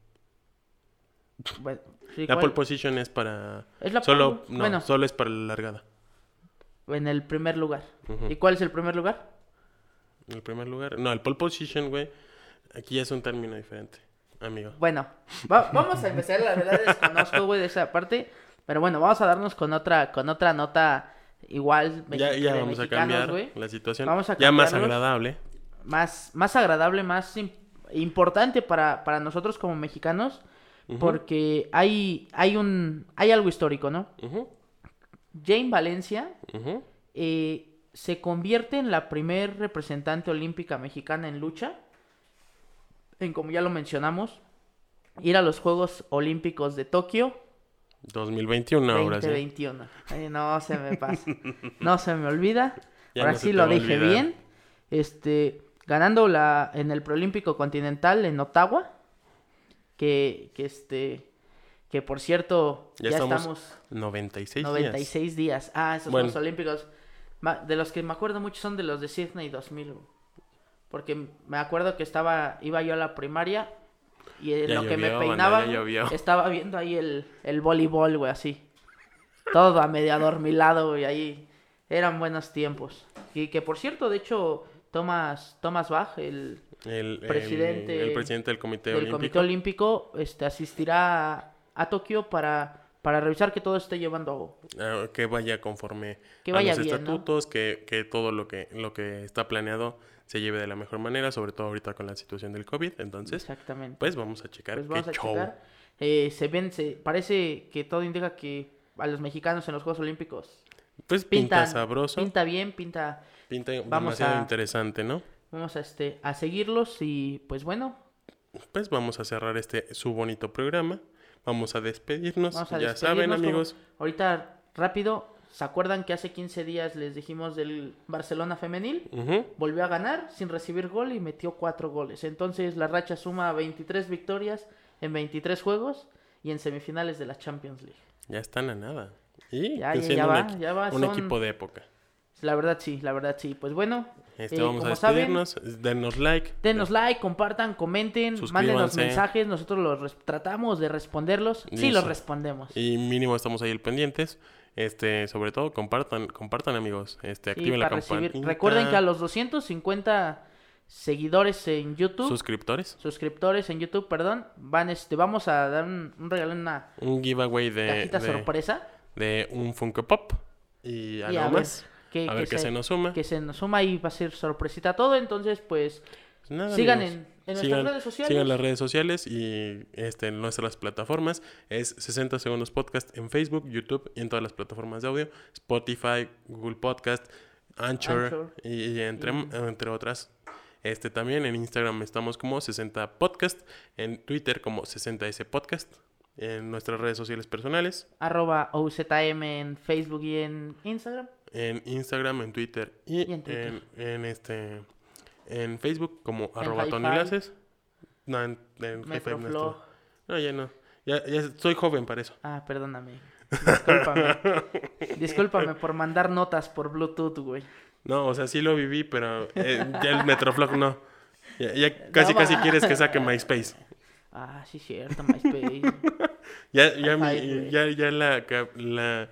Bueno, sí, La ¿cuál? pole position es para... Es la Solo, no, bueno. solo es para la largada. En el primer lugar. ¿Y cuál es el primer lugar? El primer lugar. No, el pole position, güey. Aquí ya es un término diferente, amigo. Bueno, va- vamos a empezar, la verdad desconozco, güey, de esa parte. Pero bueno, vamos a darnos con otra, con otra nota igual. Ya, ya vamos a cambiar la situación. Vamos a ya más agradable. Más, más agradable, más im- importante para, para nosotros como mexicanos. Porque hay, hay un, hay algo histórico, ¿no? Jane Valencia eh, se convierte en la primer representante olímpica mexicana en lucha. En como ya lo mencionamos, ir a los Juegos Olímpicos de Tokio 2021 ahora sí. 2021. Eh, no se me pasa. No se me olvida. <laughs> Ya Ahora no sí lo dije bien. Este, ganando la en el Preolímpico Continental en Ottawa. Que, que este, que por cierto, Ya ya, estamos estamos 96 días. 96 días. Ah, esos Bueno. Juegos Olímpicos. De los que me acuerdo mucho son de los de Sydney 2000. güey. Porque me acuerdo que estaba, iba yo a la primaria y en Ya lo que me banda, peinaba, <laughs> estaba viendo ahí el, el voleibol, güey, así. Todo a medio adormilado, güey, ahí. Eran buenos tiempos. Y que por cierto, de hecho, Thomas, Thomas Bach, el Presidente el presidente del Comité del Olímpico. Comité Olímpico, este, asistirá a, a Tokio para, para revisar que todo esté llevando ah, que vaya conforme Que a los bien, ¿no? estatutos, que, que todo lo que, lo que está planeado se lleve de la mejor manera, sobre todo ahorita con la situación del COVID. Entonces, Exactamente. pues vamos a checar Pues qué a show. checar. Eh, se ven, se, parece que todo indica que a los mexicanos en los Juegos Olímpicos Pues pinta, pinta, sabroso, pinta, bien, pinta. Vamos demasiado a- interesante, ¿no? Vamos a este a seguirlos y pues bueno, Pues vamos a cerrar este su bonito programa. Vamos a despedirnos. vamos a ya saben, como- amigos. Ahorita rápido, ¿se acuerdan que hace 15 días les dijimos del Barcelona femenil? Volvió a ganar sin recibir gol y metió 4 goles. Entonces la racha suma 23 victorias en 23 juegos y en semifinales de la Champions League. Ya están a nada. Y Ya, ya, va, ya va, un son- equipo de época. La verdad sí, la verdad sí. Pues bueno, Este, eh, vamos a como saben, despedirnos. Denos like. Denos like, compartan, comenten, mándenos mensajes, nosotros los tratamos de responderlos. Sí, Listo. los respondemos. Y mínimo estamos ahí pendientes. Este, sobre todo, compartan, compartan amigos. Este, Sí, activen la campanita. Recuerden que a los 250 seguidores en YouTube, suscriptores. suscriptores en YouTube, perdón, van este, vamos a dar un, un regalo, una Un giveaway de, cajita de, sorpresa. de un Funko Pop. Y Y a ver más. Que, a ver que se, nos suma. que se nos suma y va a ser sorpresita todo. Entonces, pues, Pues nada, sigan amigos. en, en nuestras Sigan- redes sociales. Sigan las redes sociales y este, en nuestras plataformas. Es 60 Segundos Podcast en Facebook, YouTube y en todas las plataformas de audio. Spotify, Google Podcast, Anchor, Anchor. y, y entre, Y- entre otras. Este también en Instagram estamos como 60 Podcast, en Twitter como 60S Podcast, en nuestras redes sociales personales, Arroba OZM en Facebook y en Instagram. En Instagram, en Twitter y, Y en Twitter. en, en este en Facebook como arroba. Tony Laces. No, en, en no. No, ya no. Ya, ya soy joven para eso. Ah, perdóname. Discúlpame. <laughs> Discúlpame por mandar notas por Bluetooth, güey. No, o sea, sí lo viví, pero eh, ya el Metroflog no. Ya, ya casi, No casi quieres que saque MySpace. Ah, sí, cierto, MySpace. <laughs> Ya, ya, mi- Ay, ya, ya la, la,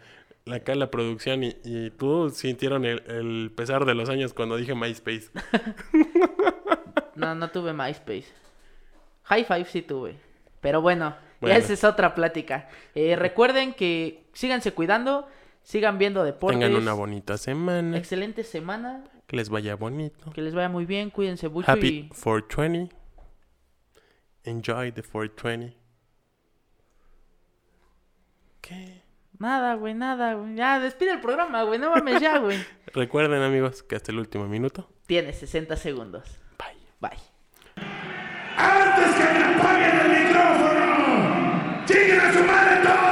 acá la producción y, y tú sintieron el, el pesar de los años cuando dije MySpace. <laughs> No, no tuve MySpace. High Five sí tuve. Pero bueno, esa es otra plática. Eh, recuerden que síganse cuidando, sigan viendo deportes. Tengan una bonita semana. Excelente semana, Que les vaya bonito. que les vaya muy bien, cuídense mucho Happy y 420. Enjoy the 420. ¿Qué? Nada, güey, nada, güey. Ya, despide el programa, güey. No mames ya, güey. <laughs> Recuerden, amigos, que hasta el último minuto. Tiene 60 segundos. Bye. Bye. ¡Antes que me apaguen el micrófono! ¡Chinguen a su madre todos!